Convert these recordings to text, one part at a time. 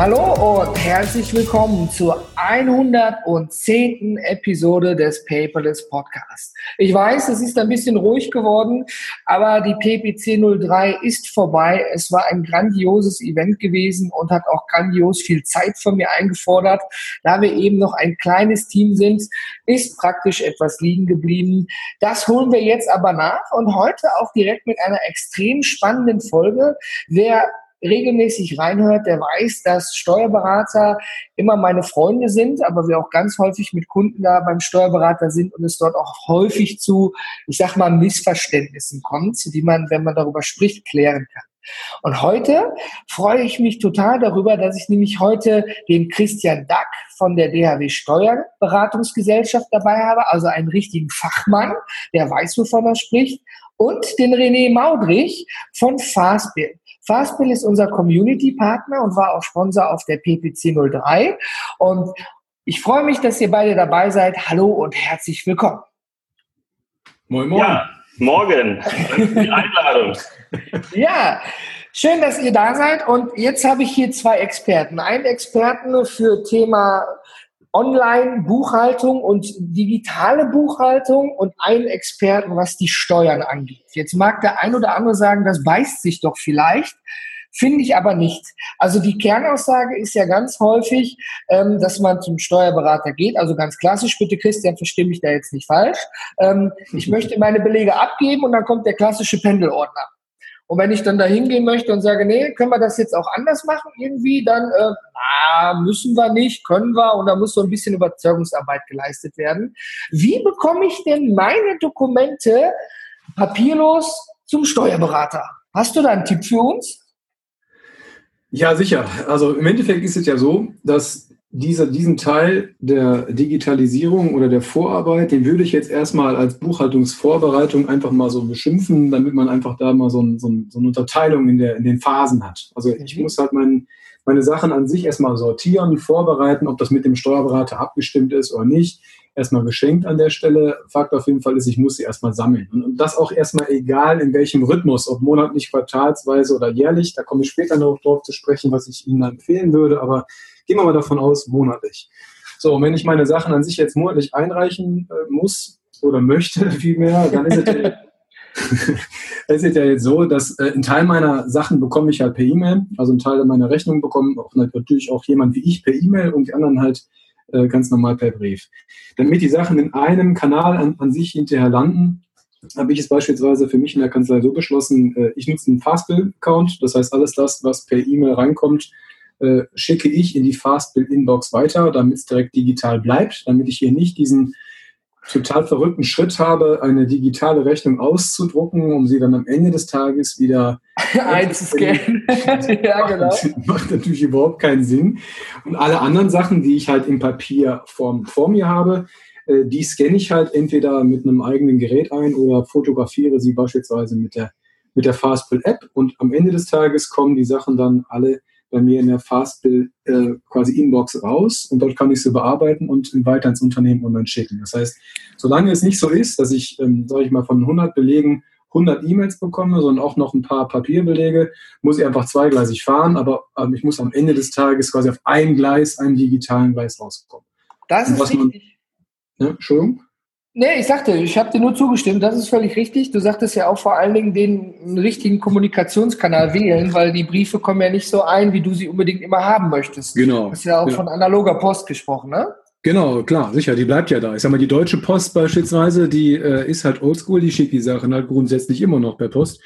Hallo und herzlich willkommen zur 110. Episode des Paperless Podcast. Ich weiß, es ist ein bisschen ruhig geworden, aber die PPC 03 ist vorbei. Es war ein grandioses Event gewesen und hat auch grandios viel Zeit von mir eingefordert. Da wir eben noch ein kleines Team sind, ist praktisch etwas liegen geblieben. Das holen wir jetzt aber nach und heute auch direkt mit einer extrem spannenden Folge. Wer regelmäßig reinhört, der weiß, dass Steuerberater immer meine Freunde sind, aber wir auch ganz häufig mit Kunden da beim Steuerberater sind und es dort auch häufig zu, ich sag mal, Missverständnissen kommt, die man, wenn man darüber spricht, klären kann. Und heute freue ich mich total darüber, dass ich nämlich heute den Christian Dack von der DHW Steuerberatungsgesellschaft dabei habe, also einen richtigen Fachmann, der weiß, wovon er spricht, und den René Maudrich von Fastbill. Fastbill ist unser Community-Partner und war auch Sponsor auf der PPC 03. Und ich freue mich, dass ihr beide dabei seid. Hallo und herzlich willkommen. Moin, moin. Ja, morgen. Die Einladung. ja, schön, dass ihr da seid. Und jetzt habe ich hier zwei Experten. Einen Experten für Thema Online-Buchhaltung und digitale Buchhaltung und einen Experten, was die Steuern angeht. Jetzt mag der ein oder andere sagen, das beißt sich doch vielleicht. Finde ich aber nicht. Also die Kernaussage ist ja ganz häufig, ähm, dass man zum Steuerberater geht. Also ganz klassisch, bitte Christian, verstehe mich da jetzt nicht falsch. Ähm, ich möchte meine Belege abgeben und dann kommt der klassische Pendelordner. Und wenn ich dann da hingehen möchte und sage, nee, können wir das jetzt auch anders machen irgendwie, dann äh, na, müssen wir nicht, können wir und da muss so ein bisschen Überzeugungsarbeit geleistet werden. Wie bekomme ich denn meine Dokumente papierlos zum Steuerberater? Hast du da einen Tipp für uns? Ja, sicher. Also im Endeffekt ist es ja so, dass dieser, diesen Teil der Digitalisierung oder der Vorarbeit, den würde ich jetzt erstmal als Buchhaltungsvorbereitung einfach mal so beschimpfen, damit man einfach da mal so, ein, so, ein, so eine Unterteilung in, der, in den Phasen hat. Also ich muss halt mein, meine Sachen an sich erstmal sortieren, vorbereiten, ob das mit dem Steuerberater abgestimmt ist oder nicht. Erstmal geschenkt an der Stelle. Fakt auf jeden Fall ist, ich muss sie erstmal sammeln. Und das auch erstmal egal in welchem Rhythmus, ob monatlich, quartalsweise oder jährlich. Da komme ich später noch drauf zu sprechen, was ich Ihnen empfehlen würde. Aber Gehen wir mal davon aus, monatlich. So, und wenn ich meine Sachen an sich jetzt monatlich einreichen äh, muss oder möchte vielmehr, dann ist es, ja, ist es ja jetzt so, dass äh, ein Teil meiner Sachen bekomme ich halt per E-Mail, also ein Teil meiner Rechnung bekommen auch natürlich auch jemand wie ich per E-Mail und die anderen halt äh, ganz normal per Brief. Damit die Sachen in einem Kanal an, an sich hinterher landen, habe ich es beispielsweise für mich in der Kanzlei so beschlossen, äh, ich nutze einen Fastbill-Account, das heißt alles das, was per E-Mail reinkommt, äh, schicke ich in die Fastbill-Inbox weiter, damit es direkt digital bleibt, damit ich hier nicht diesen total verrückten Schritt habe, eine digitale Rechnung auszudrucken, um sie dann am Ende des Tages wieder einzuscannen. ja, genau. Macht natürlich überhaupt keinen Sinn. Und alle anderen Sachen, die ich halt in Papierform vor mir habe, äh, die scanne ich halt entweder mit einem eigenen Gerät ein oder fotografiere sie beispielsweise mit der, mit der Fastbill-App. Und am Ende des Tages kommen die Sachen dann alle bei mir in der Fastbill äh, quasi Inbox raus und dort kann ich sie bearbeiten und weiter ins Unternehmen online schicken. Das heißt, solange es nicht so ist, dass ich, ähm, sage ich mal, von 100 Belegen 100 E-Mails bekomme, sondern auch noch ein paar Papierbelege, muss ich einfach zweigleisig fahren, aber ähm, ich muss am Ende des Tages quasi auf ein Gleis, einem digitalen Gleis rauskommen. Das ist richtig. Man, ja, Entschuldigung? Nee, ich sagte, ich habe dir nur zugestimmt, das ist völlig richtig. Du sagtest ja auch vor allen Dingen den richtigen Kommunikationskanal wählen, weil die Briefe kommen ja nicht so ein, wie du sie unbedingt immer haben möchtest. Genau. Du hast ja auch genau. von analoger Post gesprochen, ne? Genau, klar, sicher, die bleibt ja da. Ich sag mal, die Deutsche Post beispielsweise, die äh, ist halt oldschool, die schickt die Sachen halt grundsätzlich immer noch per Post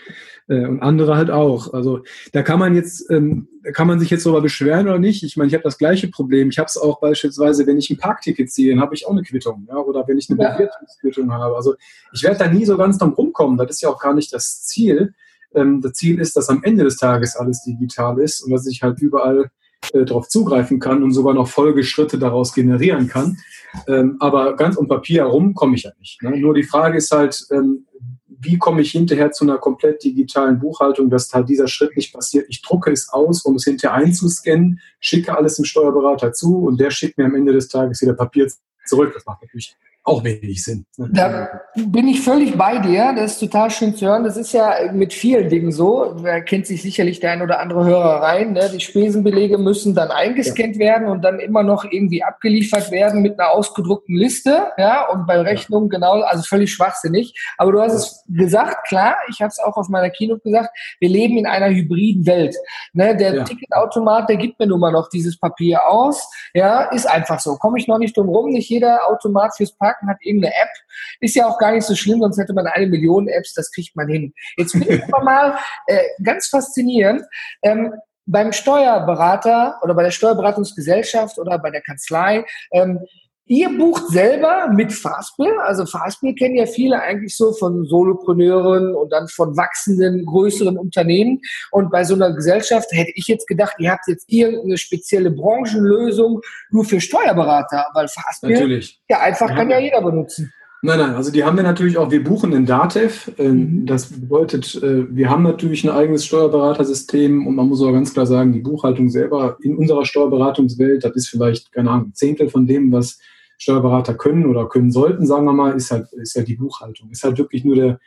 äh, und andere halt auch. Also da kann man jetzt, ähm, kann man sich jetzt darüber beschweren oder nicht. Ich meine, ich habe das gleiche Problem. Ich habe es auch beispielsweise, wenn ich ein Parkticket ziehe, dann habe ich auch eine Quittung. Ja? Oder wenn ich eine. Bewertungsquittung habe. Also ich werde da nie so ganz drum rumkommen. Das ist ja auch gar nicht das Ziel. Ähm, das Ziel ist, dass am Ende des Tages alles digital ist und dass ich halt überall äh, darauf zugreifen kann und sogar noch Folgeschritte daraus generieren kann. Ähm, aber ganz um Papier herum komme ich ja nicht. Ne? Nur die Frage ist halt, ähm, wie komme ich hinterher zu einer komplett digitalen Buchhaltung, dass halt dieser Schritt nicht passiert. Ich drucke es aus, um es hinterher einzuscannen, schicke alles dem Steuerberater zu und der schickt mir am Ende des Tages wieder Papier zurück. Das macht natürlich auch wenig Sinn. Da bin ich völlig bei dir. Das ist total schön zu hören. Das ist ja mit vielen Dingen so. Da kennt sich sicherlich der ein oder andere Hörer rein. Ne? Die Spesenbelege müssen dann eingescannt ja. werden und dann immer noch irgendwie abgeliefert werden mit einer ausgedruckten Liste. Ja, und bei Rechnungen ja. genau, also völlig schwachsinnig. Aber du hast es gesagt, klar, ich habe es auch auf meiner Keynote gesagt, wir leben in einer hybriden Welt. Ne? Der ja. Ticketautomat, der gibt mir nun mal noch dieses Papier aus. Ja, ist einfach so. Komme ich noch nicht drum rum. Nicht jeder Automat fürs Park Haken hat irgendeine App. Ist ja auch gar nicht so schlimm, sonst hätte man eine Million Apps, das kriegt man hin. Jetzt bin ich aber mal äh, ganz faszinierend. Ähm, beim Steuerberater oder bei der Steuerberatungsgesellschaft oder bei der Kanzlei, ähm, Ihr bucht selber mit Fastbill, also Fastbill kennen ja viele eigentlich so von Solopreneuren und dann von wachsenden, größeren Unternehmen. Und bei so einer Gesellschaft hätte ich jetzt gedacht, ihr habt jetzt irgendeine spezielle Branchenlösung nur für Steuerberater, weil Fastbill Natürlich. ja einfach ja. kann ja jeder benutzen. Nein, nein, also die haben wir natürlich auch, wir buchen in Datev. Ähm, mhm. Das bedeutet, äh, wir haben natürlich ein eigenes Steuerberatersystem und man muss auch ganz klar sagen, die Buchhaltung selber in unserer Steuerberatungswelt, das ist vielleicht, keine Ahnung, ein Zehntel von dem, was Steuerberater können oder können sollten, sagen wir mal, ist halt, ist halt die Buchhaltung. Ist halt wirklich nur der,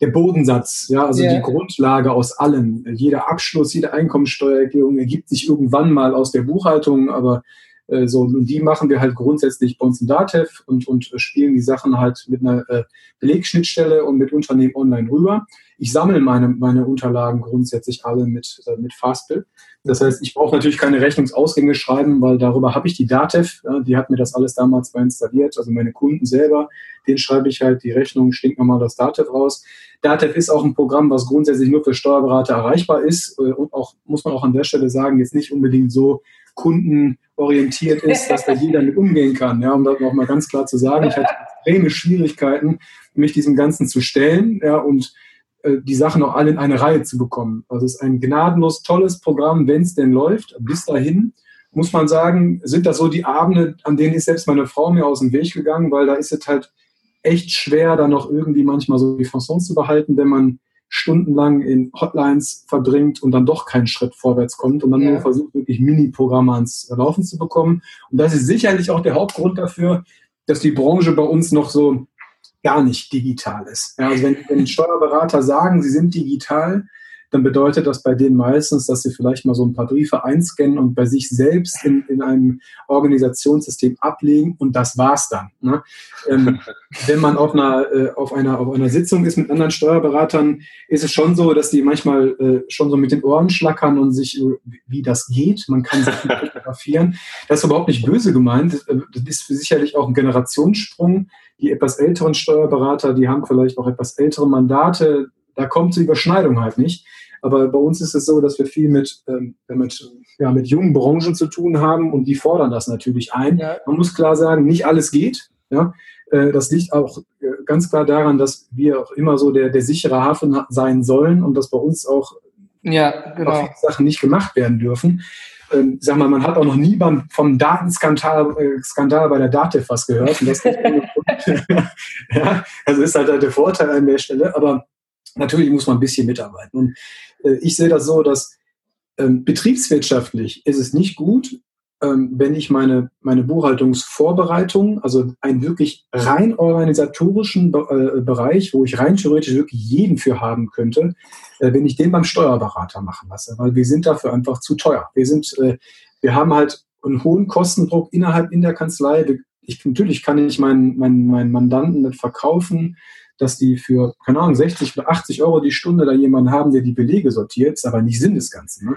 der Bodensatz, ja, also yeah. die Grundlage aus allem. Jeder Abschluss, jede Einkommensteuererklärung ergibt sich irgendwann mal aus der Buchhaltung, aber äh, so, und die machen wir halt grundsätzlich bei uns in Datev und, und spielen die Sachen halt mit einer äh, Belegschnittstelle und mit Unternehmen online rüber. Ich sammle meine, meine Unterlagen grundsätzlich alle mit, äh, mit Fastbill. Das heißt, ich brauche natürlich keine Rechnungsausgänge schreiben, weil darüber habe ich die Datev, ja, die hat mir das alles damals mal installiert, also meine Kunden selber, den schreibe ich halt die Rechnung stinknormal das Datev raus. Datev ist auch ein Programm, was grundsätzlich nur für Steuerberater erreichbar ist äh, und auch, muss man auch an der Stelle sagen, jetzt nicht unbedingt so kundenorientiert ist, dass da jeder mit umgehen kann. Ja, um das noch mal ganz klar zu sagen, ich hatte extreme Schwierigkeiten, mich diesem Ganzen zu stellen ja, und äh, die Sachen auch alle in eine Reihe zu bekommen. Also es ist ein gnadenlos tolles Programm, wenn es denn läuft. Bis dahin muss man sagen, sind das so die Abende, an denen ist selbst meine Frau mir aus dem Weg gegangen, weil da ist es halt echt schwer, da noch irgendwie manchmal so die Fasson zu behalten, wenn man stundenlang in Hotlines verbringt und dann doch keinen Schritt vorwärts kommt und dann ja. nur versucht, wirklich Mini-Programme ans Laufen zu bekommen. Und das ist sicherlich auch der Hauptgrund dafür, dass die Branche bei uns noch so gar nicht digital ist. Ja, also wenn, wenn Steuerberater sagen, sie sind digital, dann bedeutet das bei denen meistens, dass sie vielleicht mal so ein paar Briefe einscannen und bei sich selbst in, in einem Organisationssystem ablegen und das war's dann. Ne? Ähm, wenn man auf einer, äh, auf, einer, auf einer Sitzung ist mit anderen Steuerberatern, ist es schon so, dass die manchmal äh, schon so mit den Ohren schlackern und sich, äh, wie das geht, man kann sich fotografieren. Das ist überhaupt nicht böse gemeint. Äh, das ist sicherlich auch ein Generationssprung. Die etwas älteren Steuerberater, die haben vielleicht auch etwas ältere Mandate, da kommt die Überschneidung halt nicht. Aber bei uns ist es so, dass wir viel mit, ähm, mit, ja, mit jungen Branchen zu tun haben und die fordern das natürlich ein. Ja. Man muss klar sagen, nicht alles geht. Ja? Äh, das liegt auch äh, ganz klar daran, dass wir auch immer so der, der sichere Hafen sein sollen und dass bei uns auch ja, genau. Sachen nicht gemacht werden dürfen. Ähm, sag mal, man hat auch noch nie beim, vom Datenskandal äh, Skandal bei der DATEV was gehört. Und das ja, also ist halt der Vorteil an der Stelle. Aber natürlich muss man ein bisschen mitarbeiten. Und äh, ich sehe das so, dass ähm, betriebswirtschaftlich ist es nicht gut, ähm, wenn ich meine, meine Buchhaltungsvorbereitung, also einen wirklich rein organisatorischen äh, Bereich, wo ich rein theoretisch wirklich jeden für haben könnte, äh, wenn ich den beim Steuerberater machen lasse, weil wir sind dafür einfach zu teuer. Wir sind, äh, wir haben halt einen hohen Kostendruck innerhalb in der Kanzlei. Ich, natürlich kann ich meinen, meinen, meinen Mandanten nicht verkaufen, dass die für, keine Ahnung, 60 oder 80 Euro die Stunde da jemanden haben, der die Belege sortiert, ist aber nicht Sinn des Ganzen. Ne?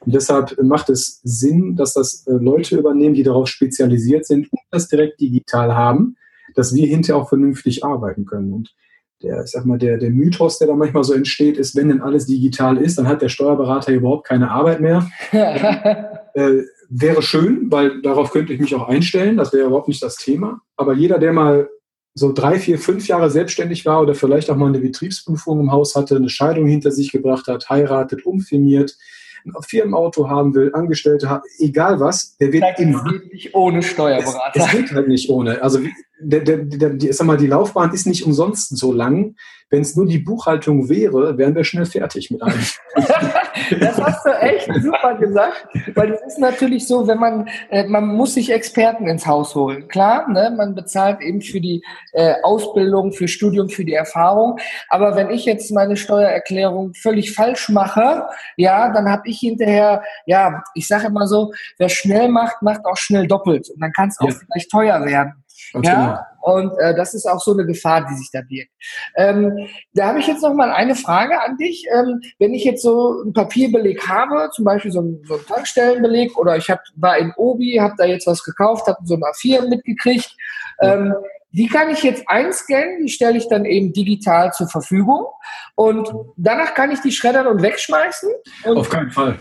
Und deshalb macht es Sinn, dass das äh, Leute übernehmen, die darauf spezialisiert sind und das direkt digital haben, dass wir hinterher auch vernünftig arbeiten können. Und der, ich sag mal, der, der Mythos, der da manchmal so entsteht, ist, wenn denn alles digital ist, dann hat der Steuerberater überhaupt keine Arbeit mehr. äh, wäre schön, weil darauf könnte ich mich auch einstellen. Das wäre überhaupt nicht das Thema. Aber jeder, der mal so drei, vier, fünf Jahre selbstständig war oder vielleicht auch mal eine Betriebsprüfung im Haus hatte, eine Scheidung hinter sich gebracht hat, heiratet, umfirmiert, ein Firmenauto haben will, Angestellte haben, egal was, der wird in, geht nicht ohne Steuerberater. Es, es geht halt nicht ohne. Also der, der, der, die, sag mal, die Laufbahn ist nicht umsonst so lang. Wenn es nur die Buchhaltung wäre, wären wir schnell fertig mit allem. das hast du echt super gesagt, weil es ist natürlich so, wenn man, äh, man muss sich Experten ins Haus holen. Klar, ne, man bezahlt eben für die äh, Ausbildung, für Studium, für die Erfahrung. Aber wenn ich jetzt meine Steuererklärung völlig falsch mache, ja, dann habe ich hinterher, ja, ich sage immer so, wer schnell macht, macht auch schnell doppelt. Und dann kann es auch ja. vielleicht teuer werden. Ganz ja, genau. Und äh, das ist auch so eine Gefahr, die sich da birgt. Ähm, da habe ich jetzt noch mal eine Frage an dich. Ähm, wenn ich jetzt so einen Papierbeleg habe, zum Beispiel so einen, so einen Tankstellenbeleg oder ich hab, war in Obi, habe da jetzt was gekauft, habe so ein A4 mitgekriegt. Ähm, die kann ich jetzt einscannen, die stelle ich dann eben digital zur Verfügung und danach kann ich die schreddern und wegschmeißen. Und Auf keinen Fall.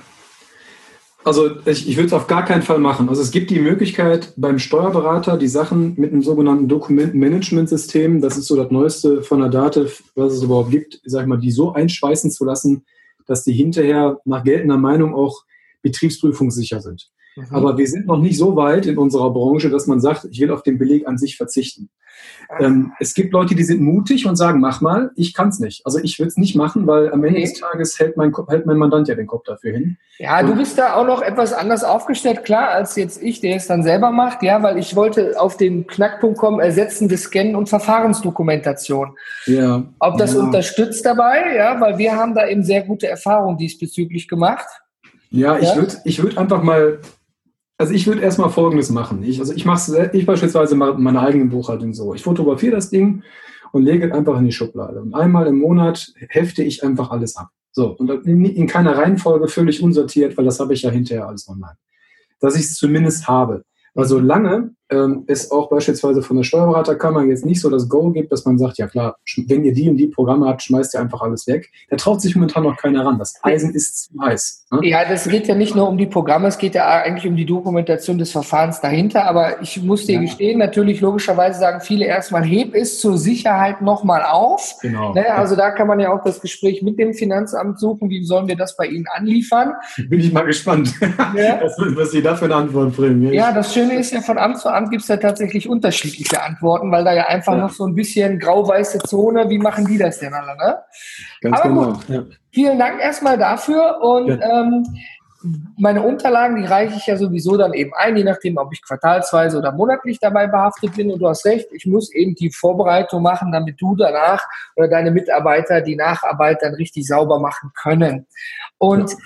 Also ich, ich würde es auf gar keinen Fall machen. Also es gibt die Möglichkeit beim Steuerberater die Sachen mit einem sogenannten Dokumentenmanagementsystem, das ist so das Neueste von der Dativ, was es überhaupt gibt, sag ich mal, die so einschweißen zu lassen, dass die hinterher nach geltender Meinung auch betriebsprüfungssicher sind. Mhm. Aber wir sind noch nicht so weit in unserer Branche, dass man sagt, ich will auf den Beleg an sich verzichten. Ähm, es gibt Leute, die sind mutig und sagen, mach mal, ich kann es nicht. Also ich will es nicht machen, weil am Ende okay. des Tages hält mein, hält mein Mandant ja den Kopf dafür hin. Ja, du bist da auch noch etwas anders aufgestellt, klar, als jetzt ich, der es dann selber macht, ja, weil ich wollte auf den Knackpunkt kommen, ersetzende Scannen und Verfahrensdokumentation. Ja. Ob das ja. unterstützt dabei, ja, weil wir haben da eben sehr gute Erfahrungen diesbezüglich gemacht. Ja, ich ja? würde ich würd einfach mal also ich würde erstmal Folgendes machen. Ich, also ich mache ich beispielsweise meine eigene Buchhaltung so. Ich fotografiere das Ding und lege es einfach in die Schublade. Und einmal im Monat hefte ich einfach alles ab. So, und in, in keiner Reihenfolge völlig unsortiert, weil das habe ich ja hinterher alles online. Dass ich es zumindest habe. Weil solange ähm, es auch beispielsweise von der Steuerberaterkammer jetzt nicht so das Go gibt, dass man sagt, ja klar, wenn ihr die und die Programme habt, schmeißt ihr einfach alles weg. Da traut sich momentan noch keiner ran. Das Eisen ist zu heiß. Ne? Ja, das geht ja nicht nur um die Programme, es geht ja eigentlich um die Dokumentation des Verfahrens dahinter. Aber ich muss dir ja. gestehen, natürlich logischerweise sagen viele erstmal, heb es zur Sicherheit nochmal auf. Genau. Ne, also da kann man ja auch das Gespräch mit dem Finanzamt suchen. Wie sollen wir das bei Ihnen anliefern? Bin ich mal gespannt, ja. was, was Sie da für eine Antwort bringen. Ja, das Schöne ist ja, von Amt zu Amt Amt gibt es ja tatsächlich unterschiedliche Antworten, weil da ja einfach ja. noch so ein bisschen grau-weiße Zone, wie machen die das denn alle, ne? Ganz Aber genau. Gut, ja. Vielen Dank erstmal dafür und ja. ähm, meine Unterlagen, die reiche ich ja sowieso dann eben ein, je nachdem, ob ich quartalsweise oder monatlich dabei behaftet bin. Und du hast recht, ich muss eben die Vorbereitung machen, damit du danach oder deine Mitarbeiter die Nacharbeit dann richtig sauber machen können. Und ja.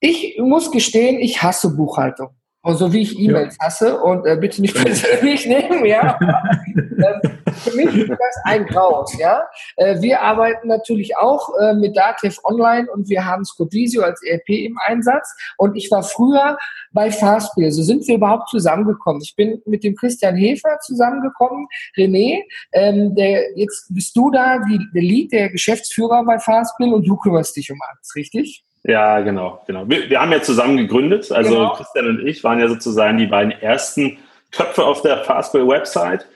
ich muss gestehen, ich hasse Buchhaltung. Und so wie ich E-Mails ja. hasse und äh, bitte nicht persönlich nehmen, ja. äh, für mich ist das ein Graus, ja. Äh, wir arbeiten natürlich auch äh, mit Datev Online und wir haben Scodisio als ERP im Einsatz. Und ich war früher bei Fastbill. So sind wir überhaupt zusammengekommen. Ich bin mit dem Christian Hefer zusammengekommen. René, ähm, der, jetzt bist du da, die, der Lead, der Geschäftsführer bei Fastbill und du kümmerst dich um alles, richtig? Ja, genau, genau. Wir, wir haben ja zusammen gegründet. Also genau. Christian und ich waren ja sozusagen die beiden ersten Köpfe auf der Fastbill-Website.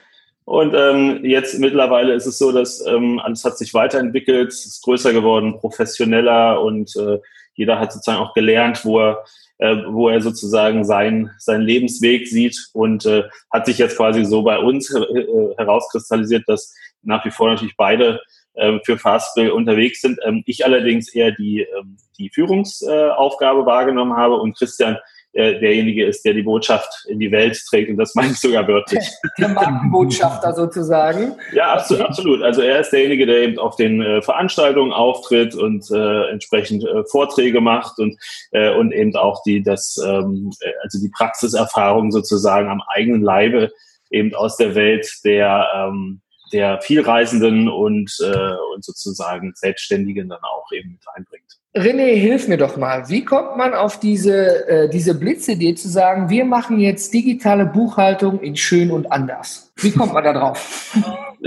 Und ähm, jetzt mittlerweile ist es so, dass ähm, alles hat sich weiterentwickelt, ist größer geworden, professioneller und äh, jeder hat sozusagen auch gelernt, wo er, äh, wo er sozusagen sein, seinen Lebensweg sieht und äh, hat sich jetzt quasi so bei uns äh, herauskristallisiert, dass nach wie vor natürlich beide für Fastbill unterwegs sind. Ähm, ich allerdings eher die, ähm, die Führungsaufgabe wahrgenommen habe und Christian äh, derjenige ist, der die Botschaft in die Welt trägt und das meine ich sogar wörtlich. Der Markenbotschafter sozusagen. Ja, absolut, absolut. Also er ist derjenige, der eben auf den äh, Veranstaltungen auftritt und äh, entsprechend äh, Vorträge macht und, äh, und eben auch die, das, ähm, äh, also die Praxiserfahrung sozusagen am eigenen Leibe eben aus der Welt der, ähm, der Vielreisenden und, äh, und sozusagen Selbstständigen dann auch eben mit einbringt. René, hilf mir doch mal. Wie kommt man auf diese, äh, diese Blitzidee zu sagen, wir machen jetzt digitale Buchhaltung in schön und anders? Wie kommt man da drauf?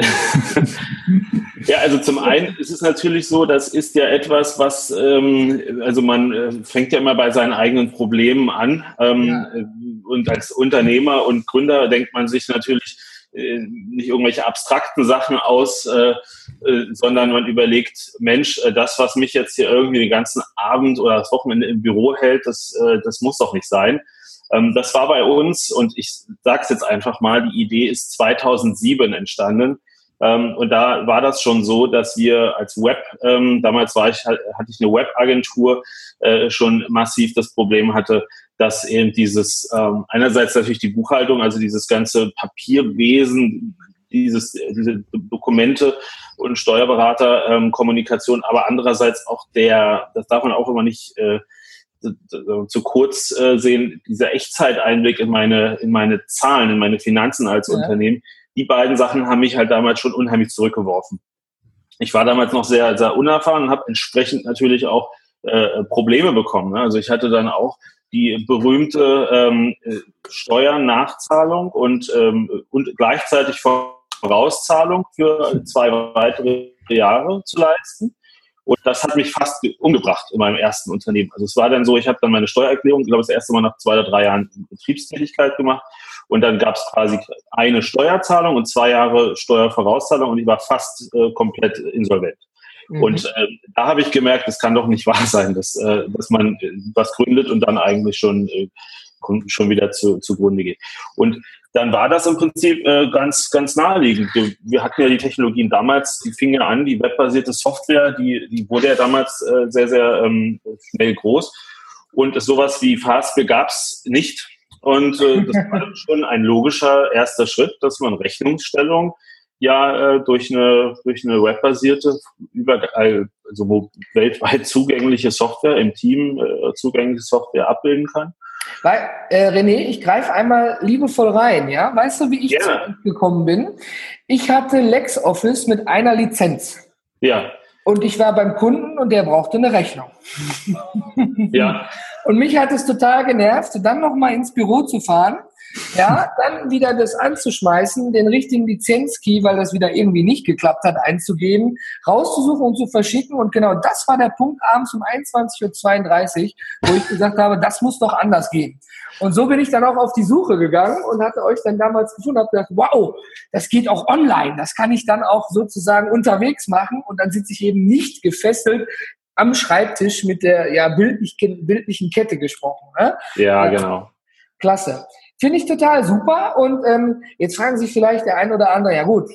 ja, also zum einen ist es natürlich so, das ist ja etwas, was, ähm, also man äh, fängt ja immer bei seinen eigenen Problemen an. Ähm, ja. Und als Unternehmer und Gründer denkt man sich natürlich, äh, nicht irgendwelche abstrakten Sachen aus, äh, äh, sondern man überlegt, Mensch, äh, das, was mich jetzt hier irgendwie den ganzen Abend oder das Wochenende im Büro hält, das, das muss doch nicht sein. Ähm, das war bei uns, und ich sage es jetzt einfach mal, die Idee ist 2007 entstanden. Ähm, und da war das schon so, dass wir als Web, ähm, damals war ich, hatte ich eine Webagentur, schon massiv das Problem hatte, dass eben dieses, ähm, einerseits natürlich die Buchhaltung, also dieses ganze Papierwesen, dieses, diese Dokumente und Steuerberaterkommunikation, ähm, aber andererseits auch der, das darf man auch immer nicht äh, zu kurz äh, sehen, dieser Echtzeiteinblick in meine, in meine Zahlen, in meine Finanzen als ja. Unternehmen, die beiden Sachen haben mich halt damals schon unheimlich zurückgeworfen. Ich war damals noch sehr, sehr unerfahren und habe entsprechend natürlich auch äh, Probleme bekommen. Ne? Also ich hatte dann auch die berühmte ähm, Steuernachzahlung und, ähm, und gleichzeitig Vorauszahlung für zwei weitere Jahre zu leisten. Und das hat mich fast umgebracht in meinem ersten Unternehmen. Also es war dann so, ich habe dann meine Steuererklärung, ich glaube, das erste Mal nach zwei oder drei Jahren Betriebstätigkeit gemacht. Und dann gab es quasi eine Steuerzahlung und zwei Jahre Steuervorauszahlung und ich war fast äh, komplett insolvent. Mhm. Und äh, da habe ich gemerkt, es kann doch nicht wahr sein, dass, äh, dass man was gründet und dann eigentlich schon, äh, schon wieder zu, zugrunde geht. Und dann war das im Prinzip äh, ganz, ganz naheliegend. Wir, wir, hatten ja die Technologien damals, die fingen ja an, die webbasierte Software, die, die wurde ja damals äh, sehr, sehr ähm, schnell groß. Und sowas wie Fastbill gab es nicht. Und äh, das war schon ein logischer erster Schritt, dass man Rechnungsstellung ja äh, durch eine durch eine webbasierte überall also weltweit zugängliche Software im Team äh, zugängliche Software abbilden kann. Weil, äh, René, ich greife einmal liebevoll rein, ja? Weißt du, wie ich ja. gekommen bin? Ich hatte LexOffice mit einer Lizenz. Ja. Und ich war beim Kunden und der brauchte eine Rechnung. Ja. Und mich hat es total genervt, dann nochmal ins Büro zu fahren ja, dann wieder das anzuschmeißen, den richtigen Lizenzkey, weil das wieder irgendwie nicht geklappt hat, einzugeben, rauszusuchen und zu verschicken. Und genau das war der Punkt abends um 21.32 Uhr, wo ich gesagt habe, das muss doch anders gehen. Und so bin ich dann auch auf die Suche gegangen und hatte euch dann damals gefunden, habe gedacht, wow, das geht auch online, das kann ich dann auch sozusagen unterwegs machen und dann sitze ich eben nicht gefesselt am Schreibtisch mit der ja, bildlich, bildlichen Kette gesprochen. Ne? Ja, genau. Klasse. Finde ich total super. Und ähm, jetzt fragen sich vielleicht der ein oder andere, ja gut,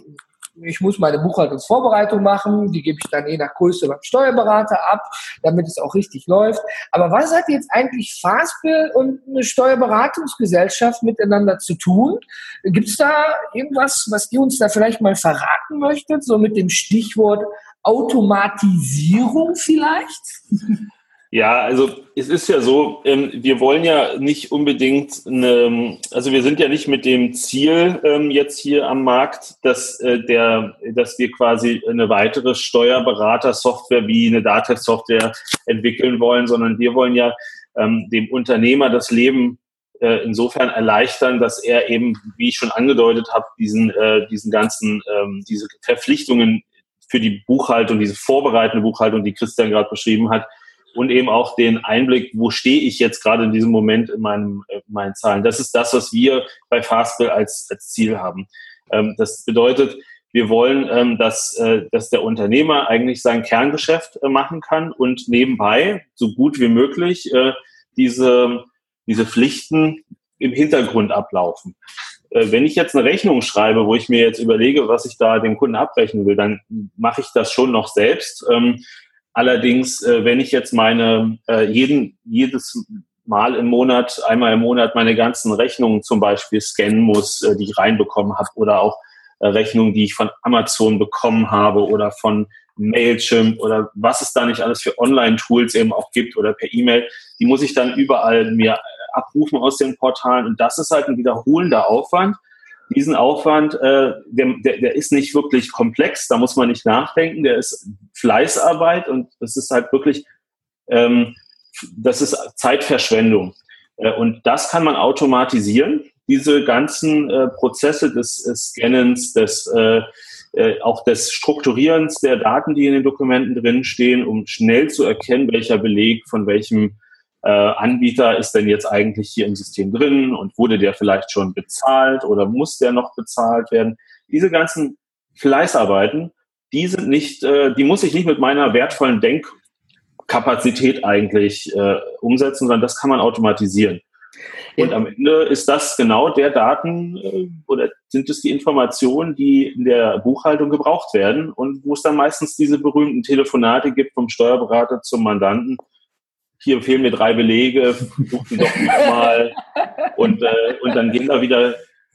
ich muss meine Buchhaltungsvorbereitung machen, die gebe ich dann je nach Größe beim Steuerberater ab, damit es auch richtig läuft. Aber was hat jetzt eigentlich Fastbill und eine Steuerberatungsgesellschaft miteinander zu tun? Gibt es da irgendwas, was ihr uns da vielleicht mal verraten möchtet, so mit dem Stichwort Automatisierung vielleicht? Ja, also es ist ja so, ähm, wir wollen ja nicht unbedingt, eine, also wir sind ja nicht mit dem Ziel ähm, jetzt hier am Markt, dass, äh, der, dass wir quasi eine weitere Steuerberater-Software wie eine Datev-Software entwickeln wollen, sondern wir wollen ja ähm, dem Unternehmer das Leben äh, insofern erleichtern, dass er eben, wie ich schon angedeutet habe, diesen, äh, diesen ganzen, diese Verpflichtungen für die Buchhaltung, diese vorbereitende Buchhaltung, die Christian gerade beschrieben hat, und eben auch den Einblick, wo stehe ich jetzt gerade in diesem Moment in, meinem, in äh, meinen Zahlen. Das ist das, was wir bei Fastbill als, als Ziel haben. Ähm, das bedeutet, wir wollen, ähm, dass, äh, dass der Unternehmer eigentlich sein Kerngeschäft äh, machen kann und nebenbei so gut wie möglich äh, diese, diese Pflichten im Hintergrund ablaufen. Äh, wenn ich jetzt eine Rechnung schreibe, wo ich mir jetzt überlege, was ich da dem Kunden abrechnen will, dann mache ich das schon noch selbst. Ähm, Allerdings, äh, wenn ich jetzt meine äh, jeden, jedes Mal im Monat, einmal im Monat meine ganzen Rechnungen zum Beispiel scannen muss, äh, die ich reinbekommen habe, oder auch äh, Rechnungen, die ich von Amazon bekommen habe oder von Mailchimp oder was es da nicht alles für Online-Tools eben auch gibt oder per E-Mail, die muss ich dann überall mir äh, abrufen aus den Portalen. Und das ist halt ein wiederholender Aufwand diesen Aufwand, äh, der, der, der ist nicht wirklich komplex, da muss man nicht nachdenken, der ist Fleißarbeit und das ist halt wirklich, ähm, das ist Zeitverschwendung. Äh, und das kann man automatisieren, diese ganzen äh, Prozesse des äh, Scannens, des äh, äh, auch des Strukturierens der Daten, die in den Dokumenten drin stehen, um schnell zu erkennen, welcher Beleg von welchem äh, Anbieter ist denn jetzt eigentlich hier im System drin und wurde der vielleicht schon bezahlt oder muss der noch bezahlt werden? Diese ganzen Fleißarbeiten, die sind nicht, äh, die muss ich nicht mit meiner wertvollen Denkkapazität eigentlich äh, umsetzen, sondern das kann man automatisieren. Und am Ende ist das genau der Daten äh, oder sind es die Informationen, die in der Buchhaltung gebraucht werden und wo es dann meistens diese berühmten Telefonate gibt vom Steuerberater zum Mandanten. Hier fehlen mir drei Belege, buchen doch mal und, äh, und dann gehen da wieder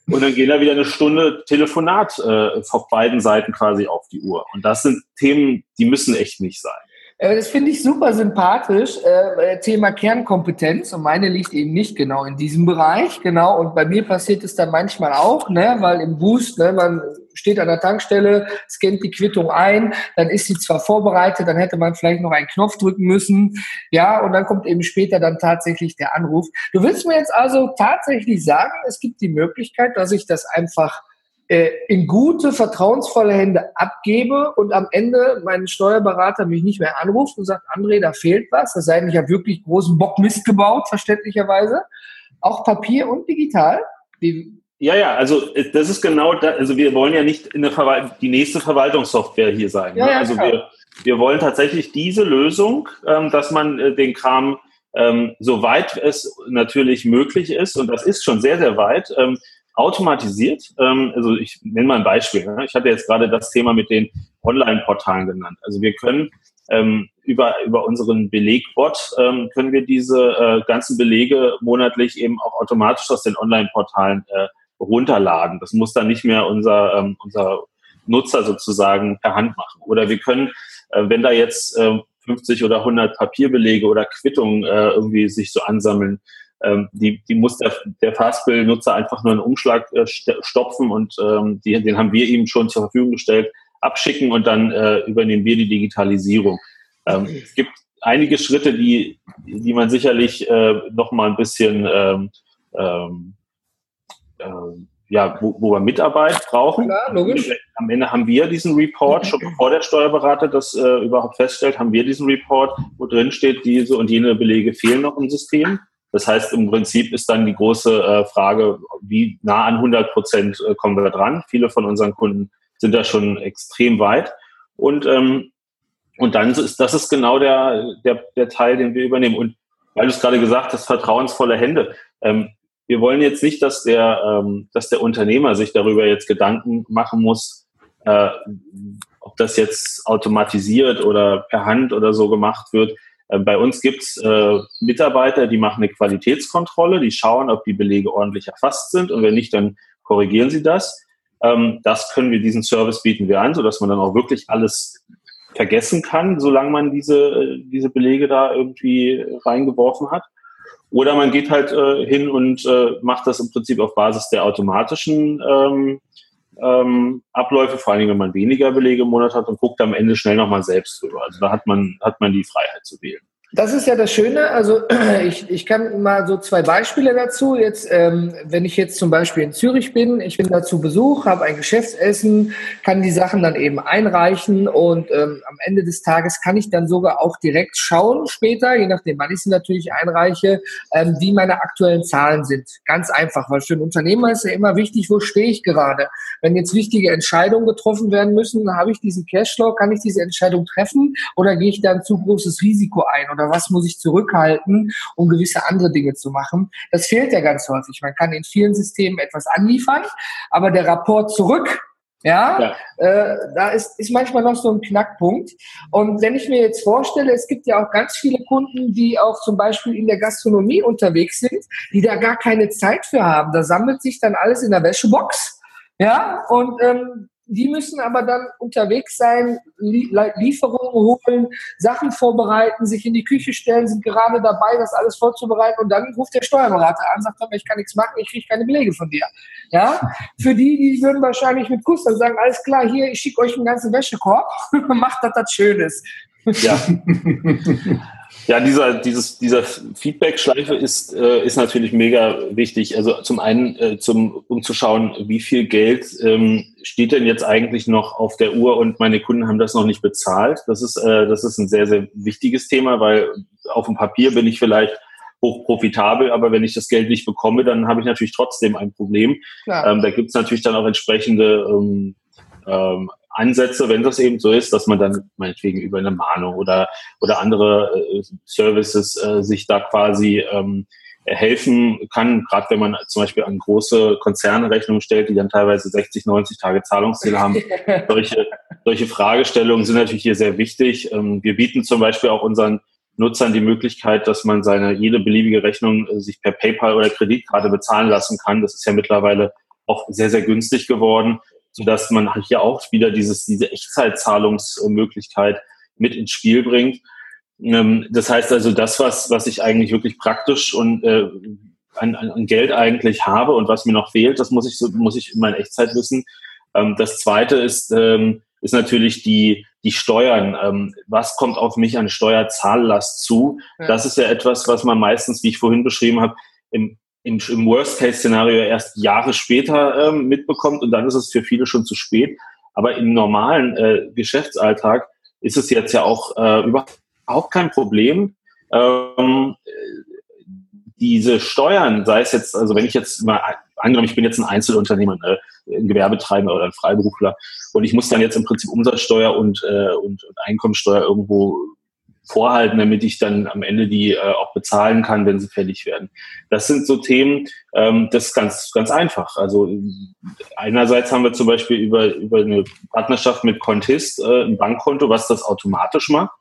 und dann gehen da wieder eine Stunde Telefonat äh, auf beiden Seiten quasi auf die Uhr. Und das sind Themen, die müssen echt nicht sein. Äh, das finde ich super sympathisch. Äh, Thema Kernkompetenz und meine liegt eben nicht genau in diesem Bereich, genau. Und bei mir passiert es dann manchmal auch, ne, weil im Boost, ne, man steht an der Tankstelle, scannt die Quittung ein, dann ist sie zwar vorbereitet, dann hätte man vielleicht noch einen Knopf drücken müssen, ja, und dann kommt eben später dann tatsächlich der Anruf. Du willst mir jetzt also tatsächlich sagen, es gibt die Möglichkeit, dass ich das einfach äh, in gute, vertrauensvolle Hände abgebe und am Ende mein Steuerberater mich nicht mehr anruft und sagt, André, da fehlt was, das sei, ich habe wirklich großen Bock Mist gebaut, verständlicherweise. Auch Papier und digital. Die ja, ja, also äh, das ist genau da, also wir wollen ja nicht in der Verwalt die nächste Verwaltungssoftware hier sein. Ja, ne? ja, also wir, wir wollen tatsächlich diese Lösung, ähm, dass man äh, den Kram ähm, soweit es natürlich möglich ist, und das ist schon sehr, sehr weit, ähm, automatisiert. Ähm, also ich nenne mal ein Beispiel. Ne? Ich hatte jetzt gerade das Thema mit den Online-Portalen genannt. Also wir können ähm, über, über unseren Belegbot ähm, können wir diese äh, ganzen Belege monatlich eben auch automatisch aus den Online-Portalen äh, runterladen. Das muss dann nicht mehr unser, ähm, unser Nutzer sozusagen per Hand machen. Oder wir können, äh, wenn da jetzt äh, 50 oder 100 Papierbelege oder Quittungen äh, irgendwie sich so ansammeln, ähm, die, die muss der, der Fastbill-Nutzer einfach nur einen Umschlag äh, stopfen und ähm, die, den haben wir ihm schon zur Verfügung gestellt, abschicken und dann äh, übernehmen wir die Digitalisierung. Ähm, es gibt einige Schritte, die, die man sicherlich äh, noch mal ein bisschen ähm, ähm, äh, ja, wo, wo wir Mitarbeit brauchen. Ja, logisch. Am Ende haben wir diesen Report, schon bevor der Steuerberater das äh, überhaupt feststellt, haben wir diesen Report, wo drin steht, diese und jene Belege fehlen noch im System. Das heißt, im Prinzip ist dann die große äh, Frage, wie nah an 100 Prozent äh, kommen wir dran. Viele von unseren Kunden sind da schon extrem weit. Und, ähm, und dann ist das ist genau der, der, der Teil, den wir übernehmen. Und weil du es gerade gesagt hast, vertrauensvolle Hände. Ähm, wir wollen jetzt nicht, dass der, ähm, dass der Unternehmer sich darüber jetzt Gedanken machen muss, äh, ob das jetzt automatisiert oder per Hand oder so gemacht wird. Äh, bei uns gibt's äh, Mitarbeiter, die machen eine Qualitätskontrolle, die schauen, ob die Belege ordentlich erfasst sind und wenn nicht, dann korrigieren sie das. Ähm, das können wir, diesen Service bieten wir an, sodass man dann auch wirklich alles vergessen kann, solange man diese, äh, diese Belege da irgendwie reingeworfen hat. Oder man geht halt äh, hin und äh, macht das im Prinzip auf Basis der automatischen ähm, ähm, Abläufe, vor allem wenn man weniger Belege im Monat hat und guckt am Ende schnell nochmal selbst drüber. Also da hat man, hat man die Freiheit zu wählen. Das ist ja das Schöne. Also ich, ich kann mal so zwei Beispiele dazu. Jetzt, ähm, wenn ich jetzt zum Beispiel in Zürich bin, ich bin da zu Besuch, habe ein Geschäftsessen, kann die Sachen dann eben einreichen und ähm, am Ende des Tages kann ich dann sogar auch direkt schauen später, je nachdem, wann ich sie natürlich einreiche, ähm, wie meine aktuellen Zahlen sind. Ganz einfach, weil für einen Unternehmer ist ja immer wichtig, wo stehe ich gerade. Wenn jetzt wichtige Entscheidungen getroffen werden müssen, habe ich diesen Cashflow, kann ich diese Entscheidung treffen oder gehe ich da ein zu großes Risiko ein? Oder was muss ich zurückhalten, um gewisse andere Dinge zu machen. Das fehlt ja ganz häufig. Man kann in vielen Systemen etwas anliefern, aber der Rapport zurück, ja, ja. Äh, da ist, ist manchmal noch so ein Knackpunkt. Und wenn ich mir jetzt vorstelle, es gibt ja auch ganz viele Kunden, die auch zum Beispiel in der Gastronomie unterwegs sind, die da gar keine Zeit für haben. Da sammelt sich dann alles in der Wäschebox. Ja, und ähm, die müssen aber dann unterwegs sein, Lieferungen holen, Sachen vorbereiten, sich in die Küche stellen, sind gerade dabei, das alles vorzubereiten und dann ruft der Steuerberater an, sagt ich kann nichts machen, ich kriege keine Belege von dir. Ja, für die, die würden wahrscheinlich mit Kuss dann sagen, alles klar, hier, ich schicke euch einen ganzen Wäschekorb, macht das das Schönes. Ja. Ja, dieser, dieses, dieser Feedback-Schleife ist, äh, ist natürlich mega wichtig. Also zum einen, äh, zum, um zu schauen, wie viel Geld ähm, steht denn jetzt eigentlich noch auf der Uhr und meine Kunden haben das noch nicht bezahlt. Das ist, äh, das ist ein sehr, sehr wichtiges Thema, weil auf dem Papier bin ich vielleicht hochprofitabel, aber wenn ich das Geld nicht bekomme, dann habe ich natürlich trotzdem ein Problem. Ähm, da gibt es natürlich dann auch entsprechende ähm, ähm, Ansätze, wenn das eben so ist, dass man dann meinetwegen über eine Mahnung oder, oder andere äh, Services äh, sich da quasi ähm, helfen kann, gerade wenn man zum Beispiel an große Konzerne Rechnungen stellt, die dann teilweise 60, 90 Tage Zahlungsziele haben. solche, solche Fragestellungen sind natürlich hier sehr wichtig. Ähm, wir bieten zum Beispiel auch unseren Nutzern die Möglichkeit, dass man seine jede beliebige Rechnung äh, sich per PayPal oder Kreditkarte bezahlen lassen kann. Das ist ja mittlerweile auch sehr, sehr günstig geworden sodass man hier auch wieder dieses, diese Echtzeitzahlungsmöglichkeit mit ins Spiel bringt. Ähm, das heißt also, das, was, was ich eigentlich wirklich praktisch und äh, an, an Geld eigentlich habe und was mir noch fehlt, das muss ich, so, muss ich in meiner Echtzeit wissen. Ähm, das zweite ist, ähm, ist natürlich die, die Steuern. Ähm, was kommt auf mich an Steuerzahllast zu? Ja. Das ist ja etwas, was man meistens, wie ich vorhin beschrieben habe, im im, im Worst-Case-Szenario erst Jahre später ähm, mitbekommt und dann ist es für viele schon zu spät. Aber im normalen äh, Geschäftsalltag ist es jetzt ja auch äh, überhaupt kein Problem. Ähm, diese Steuern, sei es jetzt, also wenn ich jetzt mal angenommen, ich bin jetzt ein Einzelunternehmer, ne, ein Gewerbetreibender oder ein Freiberufler und ich muss dann jetzt im Prinzip Umsatzsteuer und, äh, und, und Einkommensteuer irgendwo vorhalten, damit ich dann am Ende die äh, auch bezahlen kann, wenn sie fällig werden. Das sind so Themen, ähm, das ist ganz, ganz einfach. Also einerseits haben wir zum Beispiel über, über eine Partnerschaft mit Contist äh, ein Bankkonto, was das automatisch macht,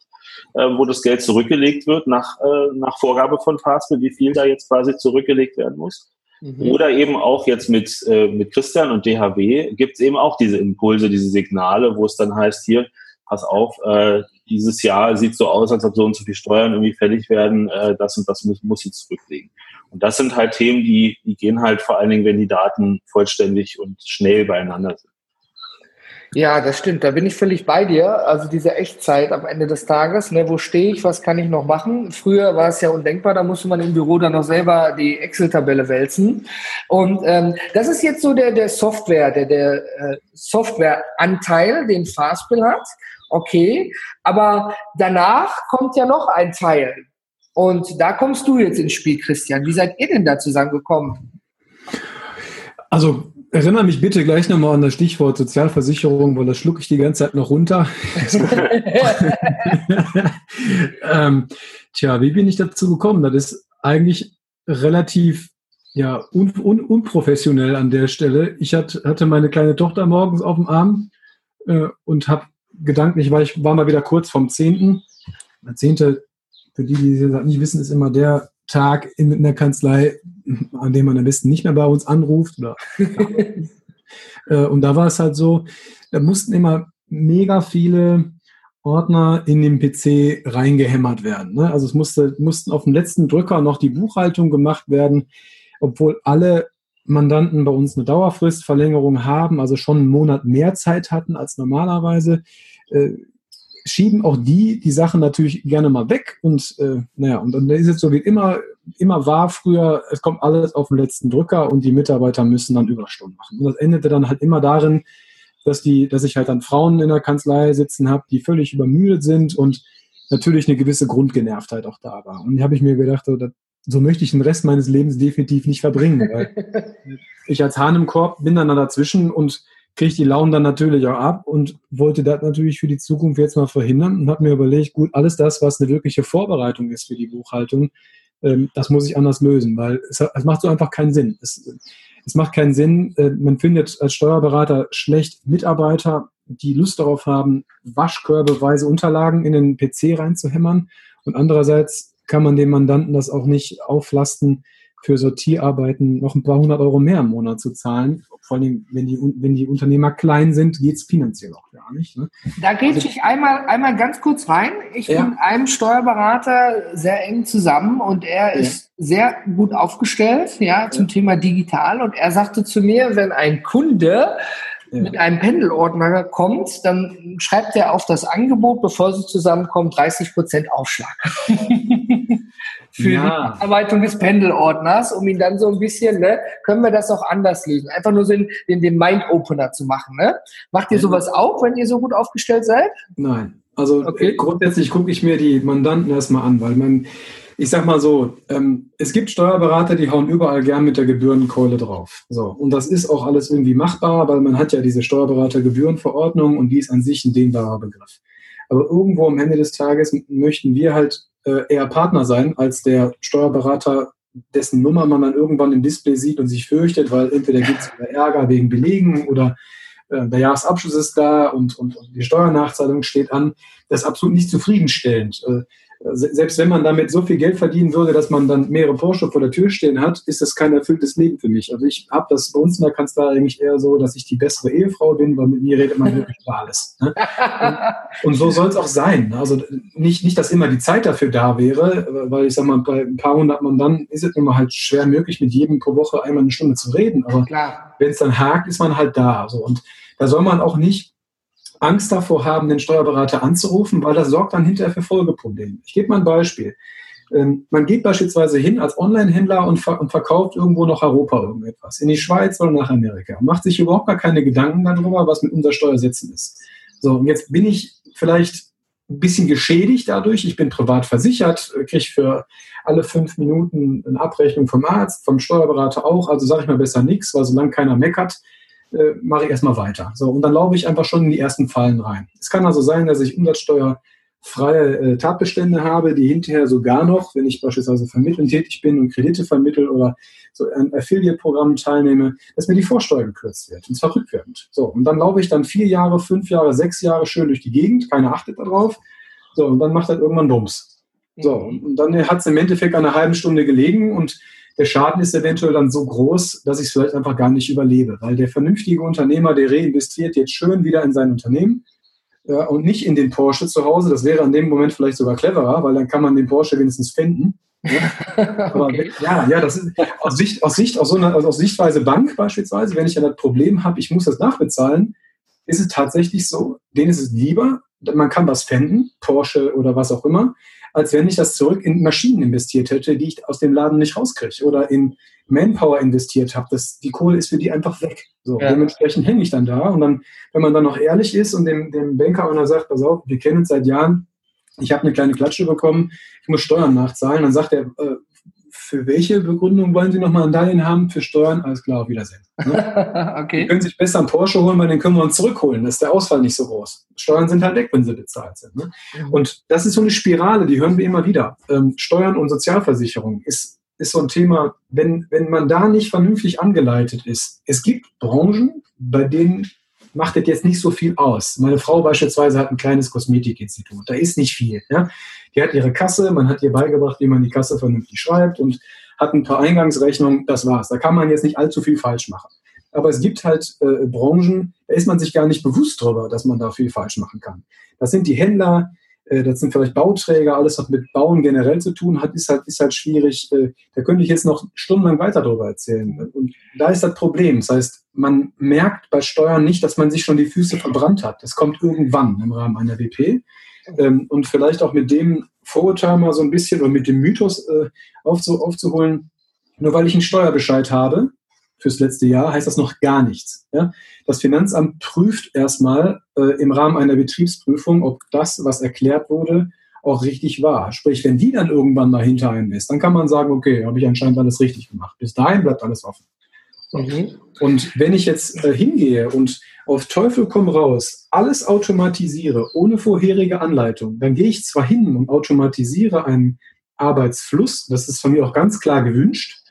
äh, wo das Geld zurückgelegt wird nach, äh, nach Vorgabe von Fastbill, wie viel da jetzt quasi zurückgelegt werden muss. Mhm. Oder eben auch jetzt mit, äh, mit Christian und DHW gibt es eben auch diese Impulse, diese Signale, wo es dann heißt, hier, pass auf, äh, dieses Jahr sieht so aus, als ob so und so viel Steuern irgendwie fällig werden, äh, das und das muss, muss sie zurücklegen. Und das sind halt Themen, die, die gehen halt vor allen Dingen, wenn die Daten vollständig und schnell beieinander sind. Ja, das stimmt. Da bin ich völlig bei dir. Also diese Echtzeit am Ende des Tages. Ne, wo stehe ich? Was kann ich noch machen? Früher war es ja undenkbar. Da musste man im Büro dann noch selber die Excel-Tabelle wälzen. Und ähm, das ist jetzt so der, der Software, der, der äh, Softwareanteil, den Fastbill hat okay, aber danach kommt ja noch ein Teil. Und da kommst du jetzt ins Spiel, Christian. Wie seid ihr denn da zusammengekommen? Also erinnere mich bitte gleich nochmal an das Stichwort Sozialversicherung, weil das schlucke ich die ganze Zeit noch runter. ähm, tja, wie bin ich dazu gekommen? Das ist eigentlich relativ ja, un, un, unprofessionell an der Stelle. Ich hat, hatte meine kleine Tochter morgens auf dem Arm äh, und habe gedanklich, weil ich war mal wieder kurz vom 10. Der 10. Für die, die das nicht wissen, ist immer der Tag in, in der Kanzlei, an dem man am besten nicht mehr bei uns anruft. Oder, äh, und da war es halt so, da mussten immer mega viele Ordner in den PC reingehämmert werden. Ne? Also es musste, mussten auf dem letzten Drücker noch die Buchhaltung gemacht werden, obwohl alle Mandanten bei uns eine Dauerfristverlängerung haben, also schon einen Monat mehr Zeit hatten als normalerweise, äh, schieben auch die die Sachen natürlich gerne mal weg und äh, naja, und dann ist es so wie immer, immer war früher, es kommt alles auf den letzten Drücker und die Mitarbeiter müssen dann Überstunden machen. Und das endete dann halt immer darin, dass die, dass ich halt dann Frauen in der Kanzlei sitzen habe, die völlig übermüdet sind und natürlich eine gewisse Grundgenervtheit auch da war. Und da habe ich mir gedacht, so, das so möchte ich den Rest meines Lebens definitiv nicht verbringen. ich als Hahn im Korb bin dann, dazwischen und kriege die Launen dann natürlich auch ab und wollte das natürlich für die Zukunft jetzt mal verhindern und habe mir überlegt, gut, alles das, was eine wirkliche Vorbereitung ist für die Buchhaltung, ähm, das muss ich anders lösen, weil es, es macht so einfach keinen Sinn. Es, es macht keinen Sinn, äh, man findet als Steuerberater schlecht Mitarbeiter, die Lust darauf haben, waschkörbeweise Unterlagen in den PC reinzuhämmern und andererseits kann man dem Mandanten das auch nicht auflasten, für Sortierarbeiten noch ein paar hundert Euro mehr im Monat zu zahlen. Vor allem, wenn die, wenn die Unternehmer klein sind, geht es finanziell auch gar nicht. Ne? Da gehe also, ich einmal, einmal ganz kurz rein. Ich ja. bin mit einem Steuerberater sehr eng zusammen und er ist ja. sehr gut aufgestellt ja, zum ja. Thema digital. Und er sagte zu mir, wenn ein Kunde mit einem Pendelordner kommt, dann schreibt er auf das Angebot, bevor sie zusammenkommen, 30 Prozent Aufschlag. Für ja. die Bearbeitung des Pendelordners, um ihn dann so ein bisschen, ne, können wir das auch anders lösen. Einfach nur so den, den, den Mind-Opener zu machen. Ne? Macht ihr sowas auch, wenn ihr so gut aufgestellt seid? Nein. Also okay. grundsätzlich gucke ich mir die Mandanten erstmal an, weil man ich sag mal so, ähm, es gibt Steuerberater, die hauen überall gern mit der Gebührenkeule drauf. So. Und das ist auch alles irgendwie machbar, weil man hat ja diese Steuerberatergebührenverordnung und die ist an sich ein dehnbarer Begriff. Aber irgendwo am Ende des Tages möchten wir halt äh, eher Partner sein als der Steuerberater, dessen Nummer man dann irgendwann im Display sieht und sich fürchtet, weil entweder gibt es Ärger wegen Belegen oder äh, der Jahresabschluss ist da und, und, und die Steuernachzahlung steht an. Das ist absolut nicht zufriedenstellend. Selbst wenn man damit so viel Geld verdienen würde, dass man dann mehrere Porsche vor der Tür stehen hat, ist das kein erfülltes Leben für mich. Also ich habe das bei uns in der Kanzlei eigentlich eher so, dass ich die bessere Ehefrau bin, weil mit mir redet man wirklich über alles. Ne? Und, und, so soll es auch sein. Also nicht, nicht, dass immer die Zeit dafür da wäre, weil ich sage mal, bei ein paar hundert Mandanten ist es immer halt schwer möglich, mit jedem pro Woche einmal eine Stunde zu reden. Aber wenn es dann hakt, ist man halt da. So. Und da soll man auch nicht Angst davor haben, den Steuerberater anzurufen, weil das sorgt dann hinterher für Folgeprobleme. Ich gebe mal ein Beispiel. Ähm, man geht beispielsweise hin als Online-Händler und, ver und, verkauft irgendwo nach Europa irgendetwas, in die Schweiz oder nach Amerika, macht sich überhaupt gar keine Gedanken darüber, was mit unser Steuersätzen ist. So, und jetzt bin ich vielleicht ein bisschen geschädigt dadurch. Ich bin privat versichert, kriege für alle fünf Minuten eine Abrechnung vom Arzt, vom Steuerberater auch. Also sage ich mal besser nichts, weil solange keiner meckert, äh, mache ich erstmal weiter. So, und dann laufe ich einfach schon in die ersten Fallen rein. Es kann also sein, dass ich umsatzsteuerfreie äh, Tatbestände habe, die hinterher sogar noch, wenn ich beispielsweise vermitteln tätig bin und Kredite vermittel oder so an Affiliate-Programmen teilnehme, dass mir die Vorsteuer gekürzt wird, und zwar rückwirkend. So, und dann laufe ich dann vier Jahre, fünf Jahre, sechs Jahre schön durch die Gegend, keiner achtet darauf. So, und dann macht das irgendwann Bums. So, mhm. und dann hat es im Endeffekt eine halbe Stunde gelegen und der Schaden ist eventuell dann so groß, dass ich es vielleicht einfach gar nicht überlebe. Weil der vernünftige Unternehmer, der reinvestiert jetzt schön wieder in sein Unternehmen äh, und nicht in den Porsche zu Hause. Das wäre an dem Moment vielleicht sogar cleverer, weil dann kann man den Porsche wenigstens finden. Ja, Aber, okay. ja, ja, das ist aus Sicht, aus Sicht, aus so einer, also aus Sichtweise Bank beispielsweise, wenn ich ein Problem habe, ich muss das nachbezahlen, ist es tatsächlich so, denen ist es lieber, man kann was fänden, Porsche oder was auch immer, als wenn ich das zurück in Maschinen investiert hätte, die ich aus dem Laden nicht rauskriege oder in Manpower investiert habe. die Kohle ist für die einfach weg. So, ja. Dementsprechend hänge ich dann da und dann, wenn man dann noch ehrlich ist und dem, dem Banker einer sagt, pass auf, wir kennen uns seit Jahren, ich habe eine kleine Klatsche bekommen, ich muss Steuern nachzahlen, dann sagt er, äh, für welche Begründung wollen Sie nochmal ein Darlehen haben? Für Steuern? Alles klar, auf Wiedersehen. Ne? okay. Sie können sich besser einen Porsche holen, weil den können wir uns zurückholen. Da ist der Ausfall nicht so groß. Steuern sind halt weg, wenn sie bezahlt sind. Ne? Mhm. Und das ist so eine Spirale, die hören wir immer wieder. Ähm, Steuern und Sozialversicherung ist, ist so ein Thema, wenn, wenn man da nicht vernünftig angeleitet ist. Es gibt Branchen, bei denen macht das jetzt nicht so viel aus. Meine Frau beispielsweise hat ein kleines Kosmetikinstitut. Da ist nicht viel. Ja? Die hat ihre Kasse, man hat ihr beigebracht, wie man die Kasse vernünftig schreibt und hat ein paar Eingangsrechnungen, das war's. Da kann man jetzt nicht allzu viel falsch machen. Aber es gibt halt äh, Branchen, da ist man sich gar nicht bewusst drüber, dass man da viel falsch machen kann. Das sind die Händler, das sind vielleicht Bauträger, alles, was mit Bauen generell zu tun hat, ist halt, ist halt schwierig. Äh, da könnte ich jetzt noch stundenlang weiter darüber erzählen. Und da ist das Problem. Das heißt, man merkt bei Steuern nicht, dass man sich schon die Füße verbrannt hat. Das kommt irgendwann im Rahmen einer WP. Ähm, und vielleicht auch mit dem Vorurteil mal so ein bisschen oder mit dem Mythos äh, aufzu, aufzuholen, nur weil ich einen Steuerbescheid habe fürs letzte Jahr, heißt das noch gar nichts. Ja? Das Finanzamt prüft erstmal äh, im Rahmen einer Betriebsprüfung, ob das, was erklärt wurde, auch richtig war. Sprich, wenn die dann irgendwann mal hinter einem ist, dann kann man sagen, okay, habe ich anscheinend alles richtig gemacht. Bis dahin bleibt alles offen. Mhm. Und wenn ich jetzt äh, hingehe und auf Teufel komm raus alles automatisiere ohne vorherige Anleitung, dann gehe ich zwar hin und automatisiere einen Arbeitsfluss, das ist von mir auch ganz klar gewünscht,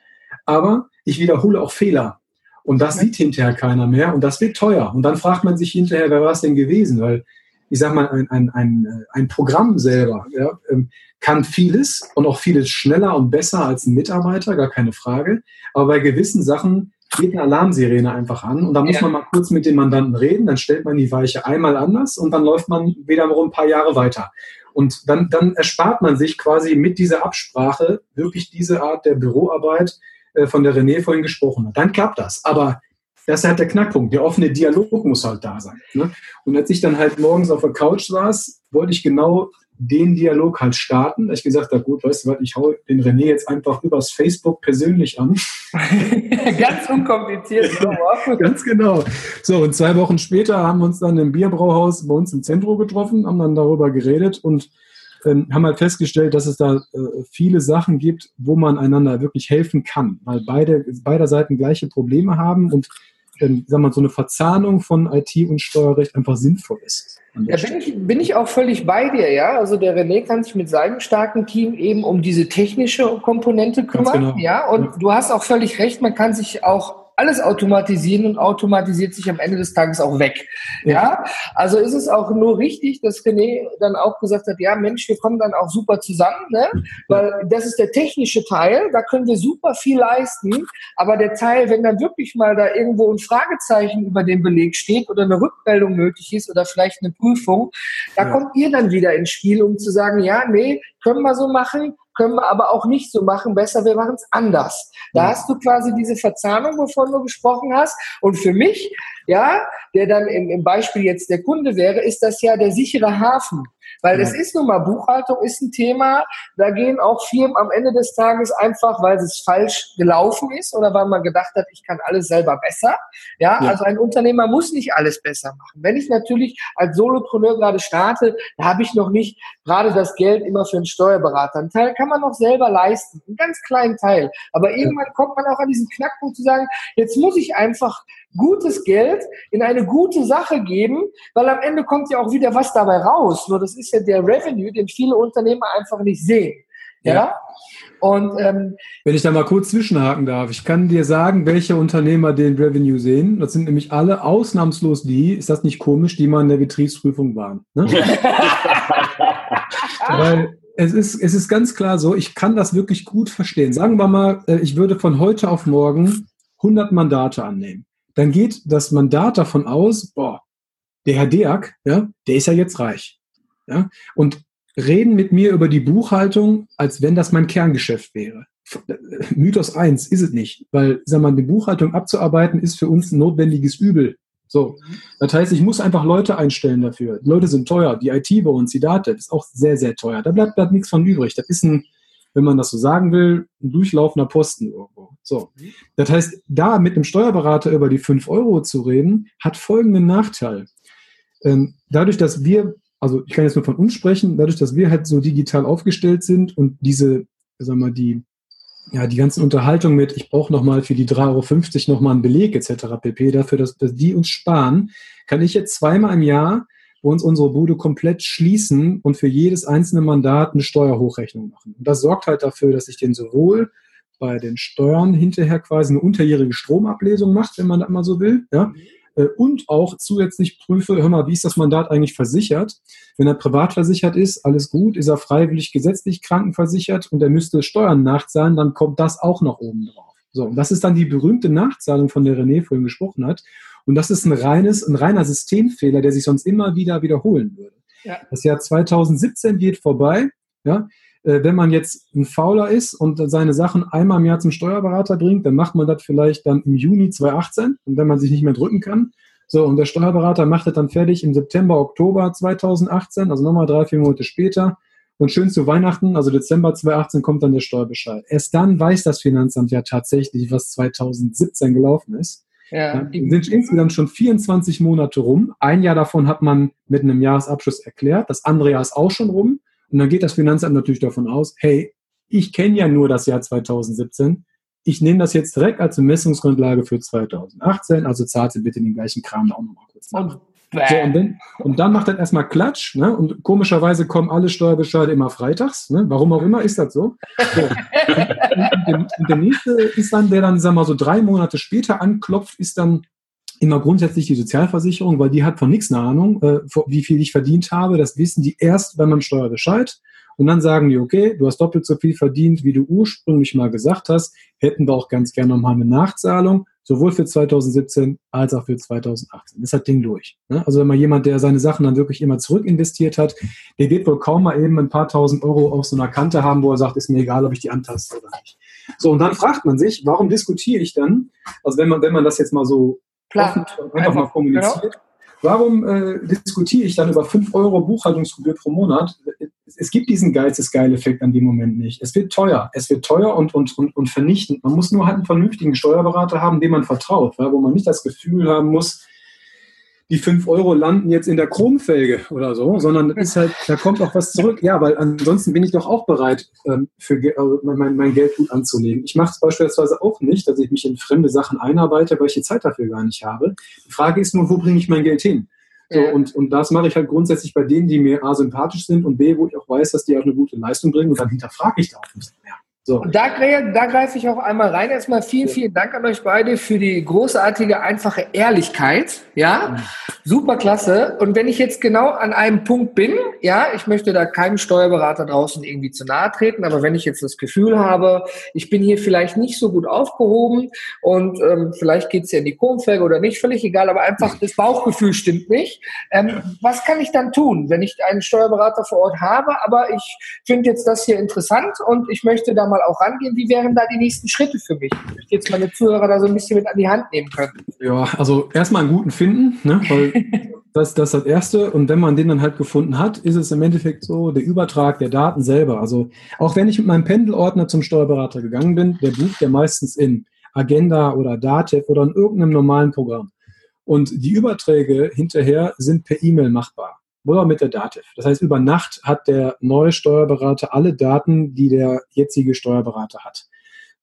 aber ich wiederhole auch Fehler. Und das sieht hinterher keiner mehr und das wird teuer. Und dann fragt man sich hinterher, wer war es denn gewesen? Weil ich sage mal, ein, ein, ein, ein Programm selber ja, ähm, kann vieles und auch vieles schneller und besser als ein Mitarbeiter, gar keine Frage. Aber bei gewissen Sachen geht eine Alarmsirene einfach an und da muss ja. man mal kurz mit dem Mandanten reden, dann stellt man die Weiche einmal anders und dann läuft man wiederum ein paar Jahre weiter. Und dann, dann erspart man sich quasi mit dieser Absprache wirklich diese Art der Büroarbeit, von der René vorhin gesprochen hat. Dann klappt das. Aber das ist halt der Knackpunkt. Der offene Dialog muss halt da sein. Ne? Und als ich dann halt morgens auf der Couch saß, wollte ich genau den Dialog halt starten. Ich gesagt habe, gut, weißt du was, ich hau den René jetzt einfach übers Facebook persönlich an. Ganz unkompliziert. Ganz genau. So, und zwei Wochen später haben wir uns dann im Bierbrauhaus bei uns im Zentrum getroffen, haben dann darüber geredet und ähm, haben halt festgestellt, dass es da äh, viele Sachen gibt, wo man einander wirklich helfen kann, weil beide, beider Seiten gleiche Probleme haben und ähm, sagen wir, so eine Verzahnung von IT und Steuerrecht einfach sinnvoll ist. Ja, bin ich, bin ich auch völlig bei dir, ja. Also der René kann sich mit seinem starken Team eben um diese technische Komponente kümmern, genau. ja. Und ja. du hast auch völlig recht, man kann sich auch alles automatisieren und automatisiert sich am Ende des Tages auch weg. Ja, also ist es auch nur richtig, dass René dann auch gesagt hat, ja Mensch, wir kommen dann auch super zusammen, ne? weil das ist der technische Teil, da können wir super viel leisten, aber der Teil, wenn dann wirklich mal da irgendwo ein Fragezeichen über den Beleg steht oder eine Rückmeldung nötig ist oder vielleicht eine Prüfung, da ja. kommt ihr dann wieder ins Spiel, um zu sagen, ja, nee, können wir so machen, können wir aber auch nicht so machen. Besser, wir machen es anders. Da ja. hast du quasi diese Verzahnung, wovon du gesprochen hast. Und für mich, ja, der dann im, im Beispiel jetzt der Kunde wäre, ist das ja der sichere Hafen. Weil das ist nun mal, Buchhaltung ist ein Thema, da gehen auch Firmen am Ende des Tages einfach, weil es falsch gelaufen ist oder weil man gedacht hat, ich kann alles selber besser. Ja, ja. also ein Unternehmer muss nicht alles besser machen. Wenn ich natürlich als Solopreneur gerade starte, da habe ich noch nicht gerade das Geld immer für einen Steuerberater. Ein Teil kann man noch selber leisten, einen ganz kleinen Teil. Aber irgendwann kommt man auch an diesen Knackpunkt zu sagen, jetzt muss ich einfach gutes Geld in eine gute Sache geben, weil am Ende kommt ja auch wieder was dabei raus. Nur das ist ja der Revenue, den viele Unternehmer einfach nicht sehen. Ja. ja? Und ähm, wenn ich da mal kurz zwischenhaken darf, ich kann dir sagen, welche Unternehmer den Revenue sehen. Das sind nämlich alle ausnahmslos die, ist das nicht komisch, die mal in der Betriebsprüfung waren. Ne? Weil es ist, es ist ganz klar so, ich kann das wirklich gut verstehen. Sagen wir mal, äh, ich würde von heute auf morgen 100 Mandate annehmen dann geht das Mandat davon aus, boah, der Herr Deak, ja, der ist ja jetzt reich. Ja, und reden mit mir über die Buchhaltung, als wenn das mein Kerngeschäft wäre. Mythos 1 ist es nicht, weil, sag mal, die Buchhaltung abzuarbeiten ist für uns ein notwendiges Übel. So. Das heißt, ich muss einfach Leute einstellen dafür. Die Leute sind teuer. Die IT bei uns, die Data, ist auch sehr, sehr teuer. Da bleibt, bleibt nichts von übrig. Das ist ein, wenn man das so sagen will, ein durchlaufender Posten irgendwo. So. Das heißt, da mit einem Steuerberater über die 5 Euro zu reden, hat folgenden Nachteil. Ähm, dadurch, dass wir, also ich kann jetzt nur von uns sprechen, dadurch, dass wir halt so digital aufgestellt sind und diese, sagen wir mal, die, ja, die ganzen Unterhaltungen mit, ich brauche nochmal für die 3,50 Euro nochmal einen Beleg etc. pp. dafür, dass, dass die uns sparen, kann ich jetzt zweimal im Jahr uns unsere Bude komplett schließen und für jedes einzelne Mandat eine Steuerhochrechnung machen. Und das sorgt halt dafür, dass ich den sowohl bei den Steuern hinterher quasi eine unterjährige Stromablesung macht, wenn man das mal so will, ja, äh, und auch zusätzlich prüfe, hör mal, wie ist das Mandat eigentlich versichert? Wenn er privat versichert ist, alles gut, ist er freiwillig gesetzlich krankenversichert und er müsste Steuern nachzahlen, dann kommt das auch noch oben drauf. So, und das ist dann die berühmte Nachzahlung, von der René vorhin gesprochen hat. Und das ist ein reines, ein reiner Systemfehler, der sich sonst immer wieder wiederholen würde. Ja. Das Jahr 2017 geht vorbei. Ja, äh, wenn man jetzt ein Fauler ist und seine Sachen einmal im Jahr zum Steuerberater bringt, dann macht man das vielleicht dann im Juni 2018 und wenn man sich nicht mehr drücken kann. So, und der Steuerberater macht das dann fertig im September, Oktober 2018, also nochmal drei, vier Monate später. Und schön zu Weihnachten, also Dezember 2018, kommt dann der Steuerbescheid. Erst dann weiß das Finanzamt ja tatsächlich, was 2017 gelaufen ist. Ja. Dann sind insgesamt schon 24 Monate rum. Ein Jahr davon hat man mit einem Jahresabschluss erklärt. Das andere Jahr ist auch schon rum. Und dann geht das Finanzamt natürlich davon aus, hey, ich kenne ja nur das Jahr 2017. Ich nehme das jetzt direkt als Messungsgrundlage für 2018. Also zahlt sie bitte den gleichen Kram auch nochmal kurz nach. So, und, dann, und dann macht das erstmal Klatsch. Ne? Und komischerweise kommen alle Steuerbescheide immer freitags. Ne? Warum auch immer ist das so. so. Und, und, und, der nächste ist dann, der dann, sagen wir mal, so drei Monate später anklopft, ist dann immer grundsätzlich die Sozialversicherung, weil die hat von nichts eine Ahnung, äh, wie viel ich verdient habe. Das wissen die erst bei meinem Steuerbescheid. Und dann sagen die, okay, du hast doppelt so viel verdient, wie du ursprünglich mal gesagt hast. Hätten wir auch ganz gerne nochmal eine Nachzahlung sowohl für 2017 als auch für 2018. Das hat Ding durch. Ne? Also wenn man jemand, der seine Sachen dann wirklich immer zurück investiert hat, der wird wohl kaum mal eben ein paar tausend Euro auf so einer Kante haben, wo er sagt, ist mir egal, ob ich die antaste oder nicht. So, und dann fragt man sich, warum diskutiere ich dann, also wenn man, wenn man das jetzt mal so Klar, einfach, einfach mal kommuniziert, genau. Warum äh, diskutiere ich dann über 5 Euro Buchhaltungsgebühr pro Monat, es gibt diesen Geistesgeil-Effekt an dem Moment nicht. Es wird teuer. Es wird teuer und, und, und, und vernichtend. Man muss nur halt einen vernünftigen Steuerberater haben, dem man vertraut, ja, wo man nicht das Gefühl haben muss, die fünf Euro landen jetzt in der Chromfelge oder so, sondern das ist halt, da kommt auch was zurück. Ja, weil ansonsten bin ich doch auch bereit, ähm, für also mein, mein Geld gut anzulegen. Ich mache es beispielsweise auch nicht, dass ich mich in fremde Sachen einarbeite, weil ich die Zeit dafür gar nicht habe. Die Frage ist nur, wo bringe ich mein Geld hin? So, ja. und, und das mache ich halt grundsätzlich bei denen, die mir A sympathisch sind und B, wo ich auch weiß, dass die auch eine gute Leistung bringen und dann hinterfrage ich da auch nicht mehr. So. Und da, da greife ich auch einmal rein. Erstmal vielen, vielen Dank an euch beide für die großartige, einfache Ehrlichkeit. Ja, mhm. super klasse. Und wenn ich jetzt genau an einem Punkt bin, ja, ich möchte da keinem Steuerberater draußen irgendwie zu nahe treten, aber wenn ich jetzt das Gefühl habe, ich bin hier vielleicht nicht so gut aufgehoben und ähm, vielleicht geht's ja in die Kronfelge oder nicht, völlig egal, aber einfach das Bauchgefühl stimmt nicht. Ähm, was kann ich dann tun, wenn ich einen Steuerberater vor Ort habe, aber ich finde jetzt das hier interessant und ich möchte da mal mal auch rangehen. Wie wären da die nächsten Schritte für mich? Ich möchte jetzt meine Zuhörer da so ein bisschen mit an die Hand nehmen können. Ja, also erstmal einen guten finden, ne? weil das, das ist das Erste. Und wenn man den dann halt gefunden hat, ist es im Endeffekt so der Übertrag der Daten selber. Also auch wenn ich mit meinem Pendelordner zum Steuerberater gegangen bin, der bucht ja meistens in Agenda oder Datev oder in irgendeinem normalen Programm. Und die Überträge hinterher sind per E-Mail machbar oder mit der Dativ. Das heißt, über Nacht hat der neue Steuerberater alle Daten, die der jetzige Steuerberater hat.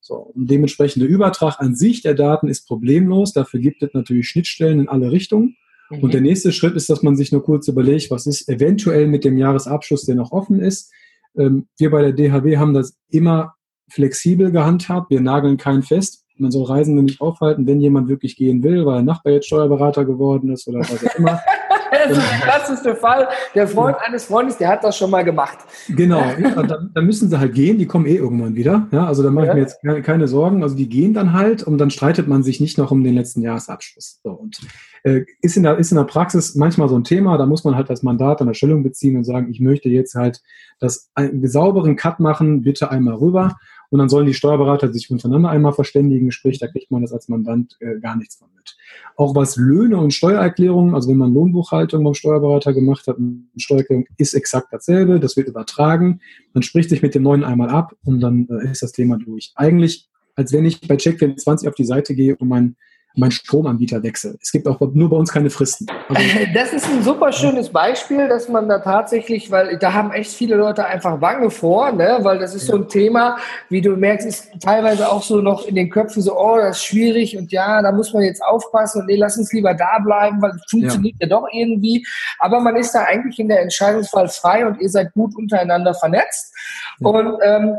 So, und dementsprechend der Übertrag an sich der Daten ist problemlos. Dafür gibt es natürlich Schnittstellen in alle Richtungen. Mhm. Und der nächste Schritt ist, dass man sich nur kurz überlegt, was ist eventuell mit dem Jahresabschluss, der noch offen ist. Ähm, wir bei der DHW haben das immer flexibel gehandhabt. Wir nageln keinen fest. Man soll Reisende nicht aufhalten, wenn jemand wirklich gehen will, weil der Nachbar jetzt Steuerberater geworden ist oder was auch immer. das ist der klassischste Fall. Der Freund ja. eines Freundes, der hat das schon mal gemacht. Genau, ja, dann, dann, müssen sie halt gehen, die kommen eh irgendwann wieder. Ja, also da mache ich mir jetzt keine, keine, Sorgen. Also die gehen dann halt und dann streitet man sich nicht noch um den letzten Jahresabschluss. So, und äh, ist, in der, ist in der Praxis manchmal so ein Thema, da muss man halt das Mandat an der Stellung beziehen und sagen, ich möchte jetzt halt das einen sauberen Cut machen, bitte einmal rüber. Und dann sollen die Steuerberater sich untereinander einmal verständigen, sprich, da kriegt man das als Mandant äh, gar nichts von mit. Auch was Löhne und Steuererklärungen, also wenn man Lohnbuchhaltung beim Steuerberater gemacht hat, Steuererklärung ist exakt dasselbe, das wird übertragen. Man spricht sich mit dem neuen einmal ab und dann äh, ist das Thema durch. Eigentlich, als wenn ich bei Check24 auf die Seite gehe und mein mein Stromanbieter wechsle. Es gibt auch nur bei uns keine Fristen. Also das ist ein super schönes Beispiel, dass man da tatsächlich, weil da haben echt viele Leute einfach Wange vor, ne? weil das ist so ein Thema, wie du merkst, ist teilweise auch so noch in den Köpfen so, oh, das ist schwierig und ja, da muss man jetzt aufpassen und nee, lass uns lieber da bleiben, weil es funktioniert ja. ja doch irgendwie. Aber man ist da eigentlich in der Entscheidungsfall frei und ihr seid gut untereinander vernetzt. Ja. Und ähm,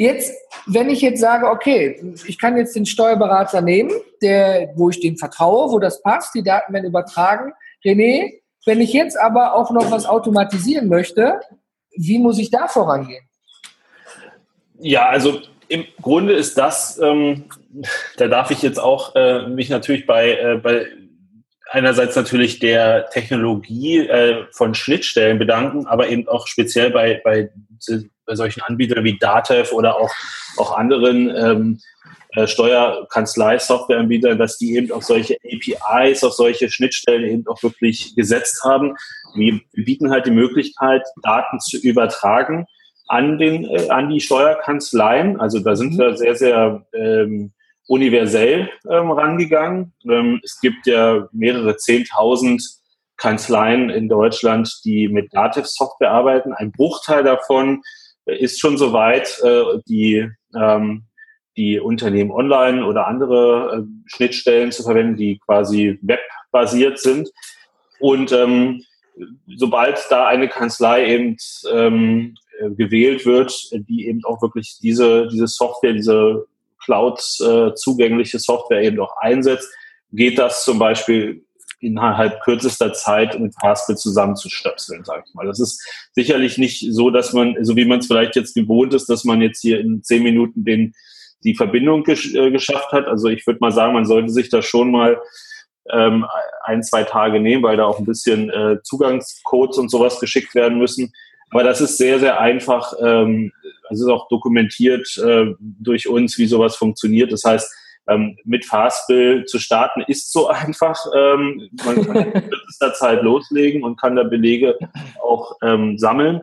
Jetzt, wenn ich jetzt sage, okay, ich kann jetzt den Steuerberater nehmen, der, wo ich dem vertraue, wo das passt, die Daten werden übertragen. René, wenn ich jetzt aber auch noch was automatisieren möchte, wie muss ich da vorangehen? Ja, also im Grunde ist das, ähm, da darf ich jetzt auch äh, mich natürlich bei, äh, bei einerseits natürlich der Technologie äh, von Schnittstellen bedanken, aber eben auch speziell bei, bei bei solchen Anbietern wie Datev oder auch, auch anderen ähm, äh, Steuerkanzlei-Softwareanbietern, dass die eben auch solche APIs, auch solche Schnittstellen eben auch wirklich gesetzt haben. Wir, bieten halt die Möglichkeit, Daten zu übertragen an, den, äh, an die Steuerkanzleien. Also da sind mhm. wir sehr, sehr ähm, universell ähm, rangegangen. Ähm, es gibt ja mehrere Zehntausend Kanzleien in Deutschland, die mit Datev-Software arbeiten. Ein Bruchteil davon ist schon soweit, äh, die, ähm, die Unternehmen online oder andere äh, Schnittstellen zu verwenden, die quasi webbasiert sind. Und ähm, sobald da eine Kanzlei eben ähm, gewählt wird, die eben auch wirklich diese, diese Software, diese Cloud äh, zugängliche Software eben auch einsetzt, geht das zum Beispiel innerhalb kürzester Zeit mit Fastbill zusammenzustöpseln, sage ich mal. Das ist sicherlich nicht so, dass man, so wie man es vielleicht jetzt gewohnt ist, dass man jetzt hier in zehn Minuten den, die Verbindung gesch äh, geschafft hat. Also ich würde mal sagen, man sollte sich da schon mal ähm, ein, zwei Tage nehmen, weil da auch ein bisschen äh, Zugangscodes und sowas geschickt werden müssen. Aber das ist sehr, sehr einfach. Ähm, es ist auch dokumentiert äh, durch uns, wie sowas funktioniert. Das heißt, ähm, mit Fastbill zu starten ist so einfach. Ähm, man kann in kürzester Zeit loslegen und kann da Belege auch ähm, sammeln.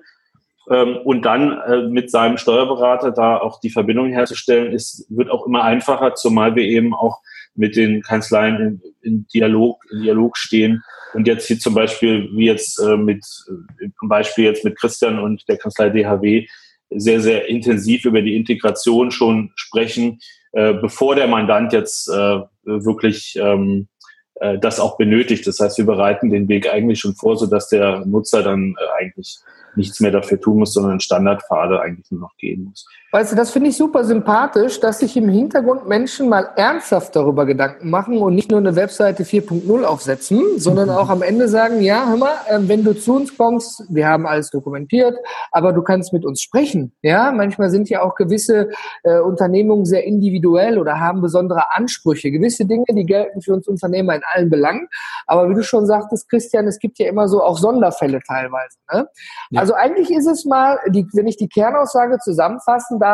Ähm, und dann äh, mit seinem Steuerberater da auch die Verbindung herzustellen, ist, wird auch immer einfacher, zumal wir eben auch mit den Kanzleien in, in Dialog, in Dialog stehen. Und jetzt hier zum Beispiel, wie jetzt äh, mit, äh, zum Beispiel jetzt mit Christian und der Kanzlei DHW, sehr, sehr intensiv über die Integration schon sprechen, äh, bevor der Mandant jetzt äh, wirklich ähm, äh, das auch benötigt. Das heißt, wir bereiten den Weg eigentlich schon vor, sodass der Nutzer dann äh, eigentlich nichts mehr dafür tun muss, sondern Standardpfade eigentlich nur noch gehen muss. Weißt du, das finde ich super sympathisch, dass sich im Hintergrund Menschen mal ernsthaft darüber Gedanken machen und nicht nur eine Webseite 4.0 aufsetzen, sondern auch am Ende sagen, ja, hör mal, ähm, wenn du zu uns kommst, wir haben alles dokumentiert, aber du kannst mit uns sprechen. Ja, manchmal sind ja auch gewisse äh, Unternehmungen sehr individuell oder haben besondere Ansprüche. Gewisse Dinge, die gelten für uns Unternehmer in allen Belangen. Aber wie du schon sagtest, Christian, es gibt ja immer so auch Sonderfälle teilweise. Ne? Ja. Also eigentlich ist es mal, die, wenn ich die Kernaussage zusammenfassen darf,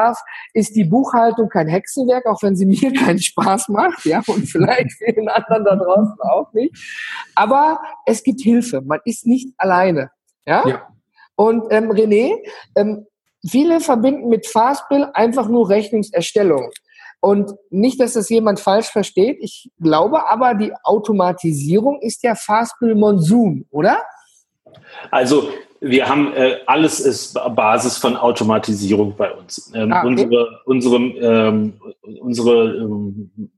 ist die Buchhaltung kein Hexenwerk, auch wenn sie mir keinen Spaß macht, ja, und vielleicht vielen anderen da draußen auch nicht. Aber es gibt Hilfe. Man ist nicht alleine, ja. ja. Und ähm, René, ähm, viele verbinden mit Fastbill einfach nur Rechnungserstellung. Und nicht, dass das jemand falsch versteht. Ich glaube aber, die Automatisierung ist ja Fastbill Monsun, oder? Also wir haben äh, alles ist Basis von Automatisierung bei uns. Ähm, ah, okay. Unsere unsere ähm, unsere ähm,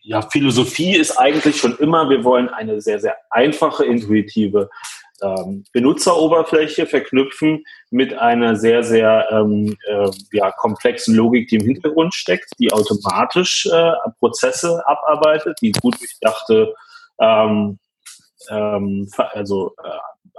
ja, Philosophie ist eigentlich schon immer, wir wollen eine sehr sehr einfache, intuitive ähm, Benutzeroberfläche verknüpfen mit einer sehr sehr äh, ja, komplexen Logik, die im Hintergrund steckt, die automatisch äh, Prozesse abarbeitet, die gut durchdachte ähm, also äh,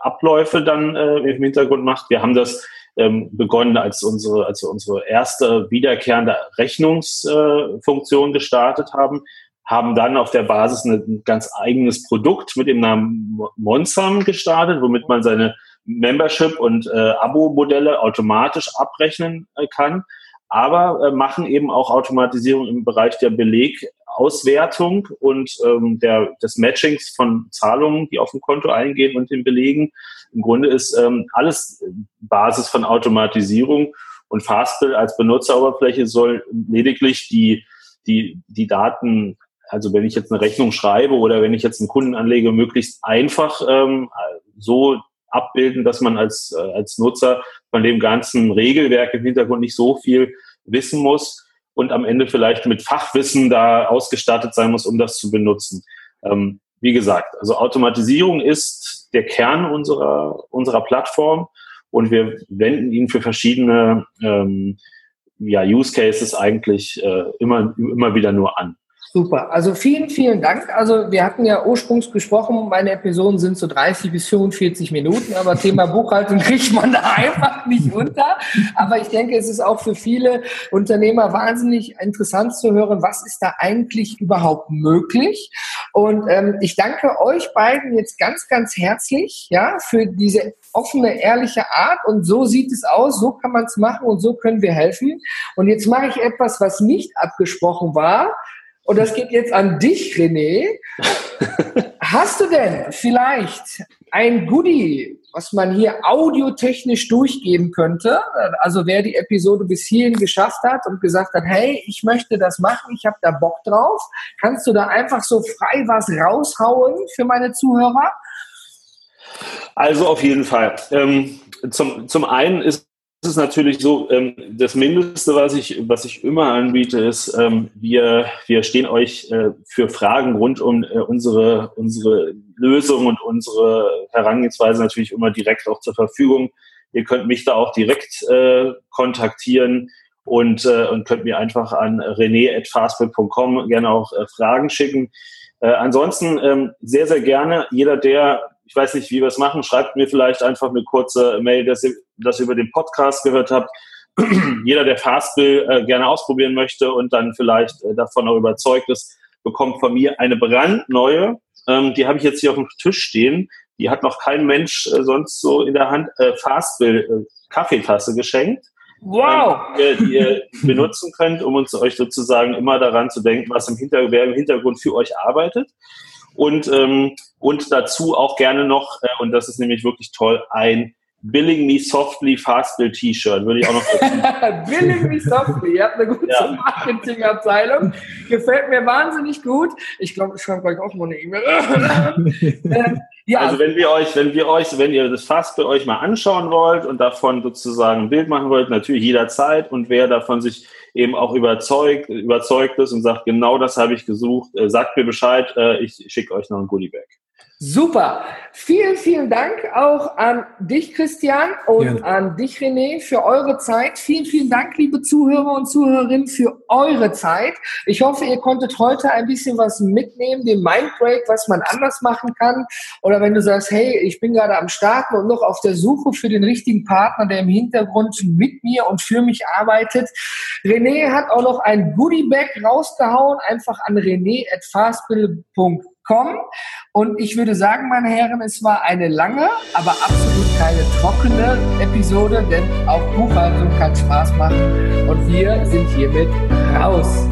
Abläufe dann äh, im Hintergrund macht. Wir haben das ähm, begonnen, als unsere, als unsere erste wiederkehrende Rechnungsfunktion äh, gestartet haben, haben dann auf der Basis ein ganz eigenes Produkt mit dem Namen Monsam gestartet, womit man seine Membership und äh, Abo-Modelle automatisch abrechnen äh, kann, aber äh, machen eben auch Automatisierung im Bereich der Belegauswertung und ähm, der, des Matchings von Zahlungen, die auf dem Konto eingehen und den Belegen. Im Grunde ist ähm, alles Basis von Automatisierung und Fastbill als Benutzeroberfläche soll lediglich die, die, die Daten also wenn ich jetzt eine Rechnung schreibe oder wenn ich jetzt einen Kunden anlege, möglichst einfach ähm, so abbilden, dass man als, äh, als Nutzer von dem ganzen Regelwerk im Hintergrund nicht so viel wissen muss und am Ende vielleicht mit Fachwissen da ausgestattet sein muss, um das zu benutzen. Ähm, wie gesagt, also Automatisierung ist der Kern unserer, unserer Plattform und wir wenden ihn für verschiedene ähm, ja, Use Cases eigentlich äh, immer, immer wieder nur an. Super. Also vielen, vielen Dank. Also wir hatten ja ursprünglich gesprochen, meine Episoden sind so 30 bis 45 Minuten, aber Thema Buchhaltung kriegt man da einfach nicht unter. Aber ich denke, es ist auch für viele Unternehmer wahnsinnig interessant zu hören, was ist da eigentlich überhaupt möglich. Und ähm, ich danke euch beiden jetzt ganz, ganz herzlich ja, für diese offene, ehrliche Art. Und so sieht es aus, so kann man es machen und so können wir helfen. Und jetzt mache ich etwas, was nicht abgesprochen war. Und das geht jetzt an dich, René. Hast du denn vielleicht ein Goodie, was man hier audiotechnisch durchgeben könnte? Also wer die Episode bis hierhin geschafft hat und gesagt hat, hey, ich möchte das machen, ich habe da Bock drauf, kannst du da einfach so frei was raushauen für meine Zuhörer? Also auf jeden Fall. Ähm, zum, zum einen ist ist natürlich so, ähm, das Mindeste, was ich, was ich immer anbiete, ist, ähm, wir, wir stehen euch äh, für Fragen rund um äh, unsere, unsere Lösung und unsere Herangehensweise natürlich immer direkt auch zur Verfügung. Ihr könnt mich da auch direkt äh, kontaktieren und, äh, und könnt mir einfach an rene.fastbill.com gerne auch äh, Fragen schicken. Äh, ansonsten ähm, sehr, sehr gerne jeder, der ich weiß nicht, wie wir es machen. Schreibt mir vielleicht einfach eine kurze Mail, dass ihr das über den Podcast gehört habt. Jeder, der Fastbill äh, gerne ausprobieren möchte und dann vielleicht äh, davon auch überzeugt ist, bekommt von mir eine brandneue. Ähm, die habe ich jetzt hier auf dem Tisch stehen. Die hat noch kein Mensch äh, sonst so in der Hand. Äh, Fastbill äh, Kaffeetasse geschenkt. Wow! Ähm, die, ihr benutzen könnt, um uns euch sozusagen immer daran zu denken, was im, Hinter wer im Hintergrund für euch arbeitet. Und, ähm, und dazu auch gerne noch, äh, und das ist nämlich wirklich toll, ein Billing Me Softly Fastbill T-Shirt, würde ich auch noch Billing Me Softly, ihr habt eine gute ja. Marketingabteilung. Gefällt mir wahnsinnig gut. Ich glaube, ich schreibe gleich auch mal eine E-Mail. Ähm, ja. Also wenn wir euch, wenn wir euch, wenn ihr das Fastbill euch mal anschauen wollt und davon sozusagen ein Bild machen wollt, natürlich jederzeit und wer davon sich eben auch überzeugt, überzeugt ist und sagt, genau das habe ich gesucht, äh, sagt mir Bescheid, äh, ich schicke euch noch ein Goodiebag. Super. Vielen, vielen Dank auch an dich, Christian, und ja. an dich, René, für eure Zeit. Vielen, vielen Dank, liebe Zuhörer und Zuhörerinnen, für eure Zeit. Ich hoffe, ihr konntet heute ein bisschen was mitnehmen, den Mindbreak, was man anders machen kann. Oder wenn du sagst, hey, ich bin gerade am Starten und noch auf der Suche für den richtigen Partner, der im Hintergrund mit mir und für mich arbeitet. René hat auch noch ein Goodie-Bag rausgehauen, einfach an rené.fastbill.com kommen. Und ich würde sagen, meine Herren, es war eine lange, aber absolut keine trockene Episode, denn auch Buchhaltung kann Spaß machen. Und wir sind hiermit raus.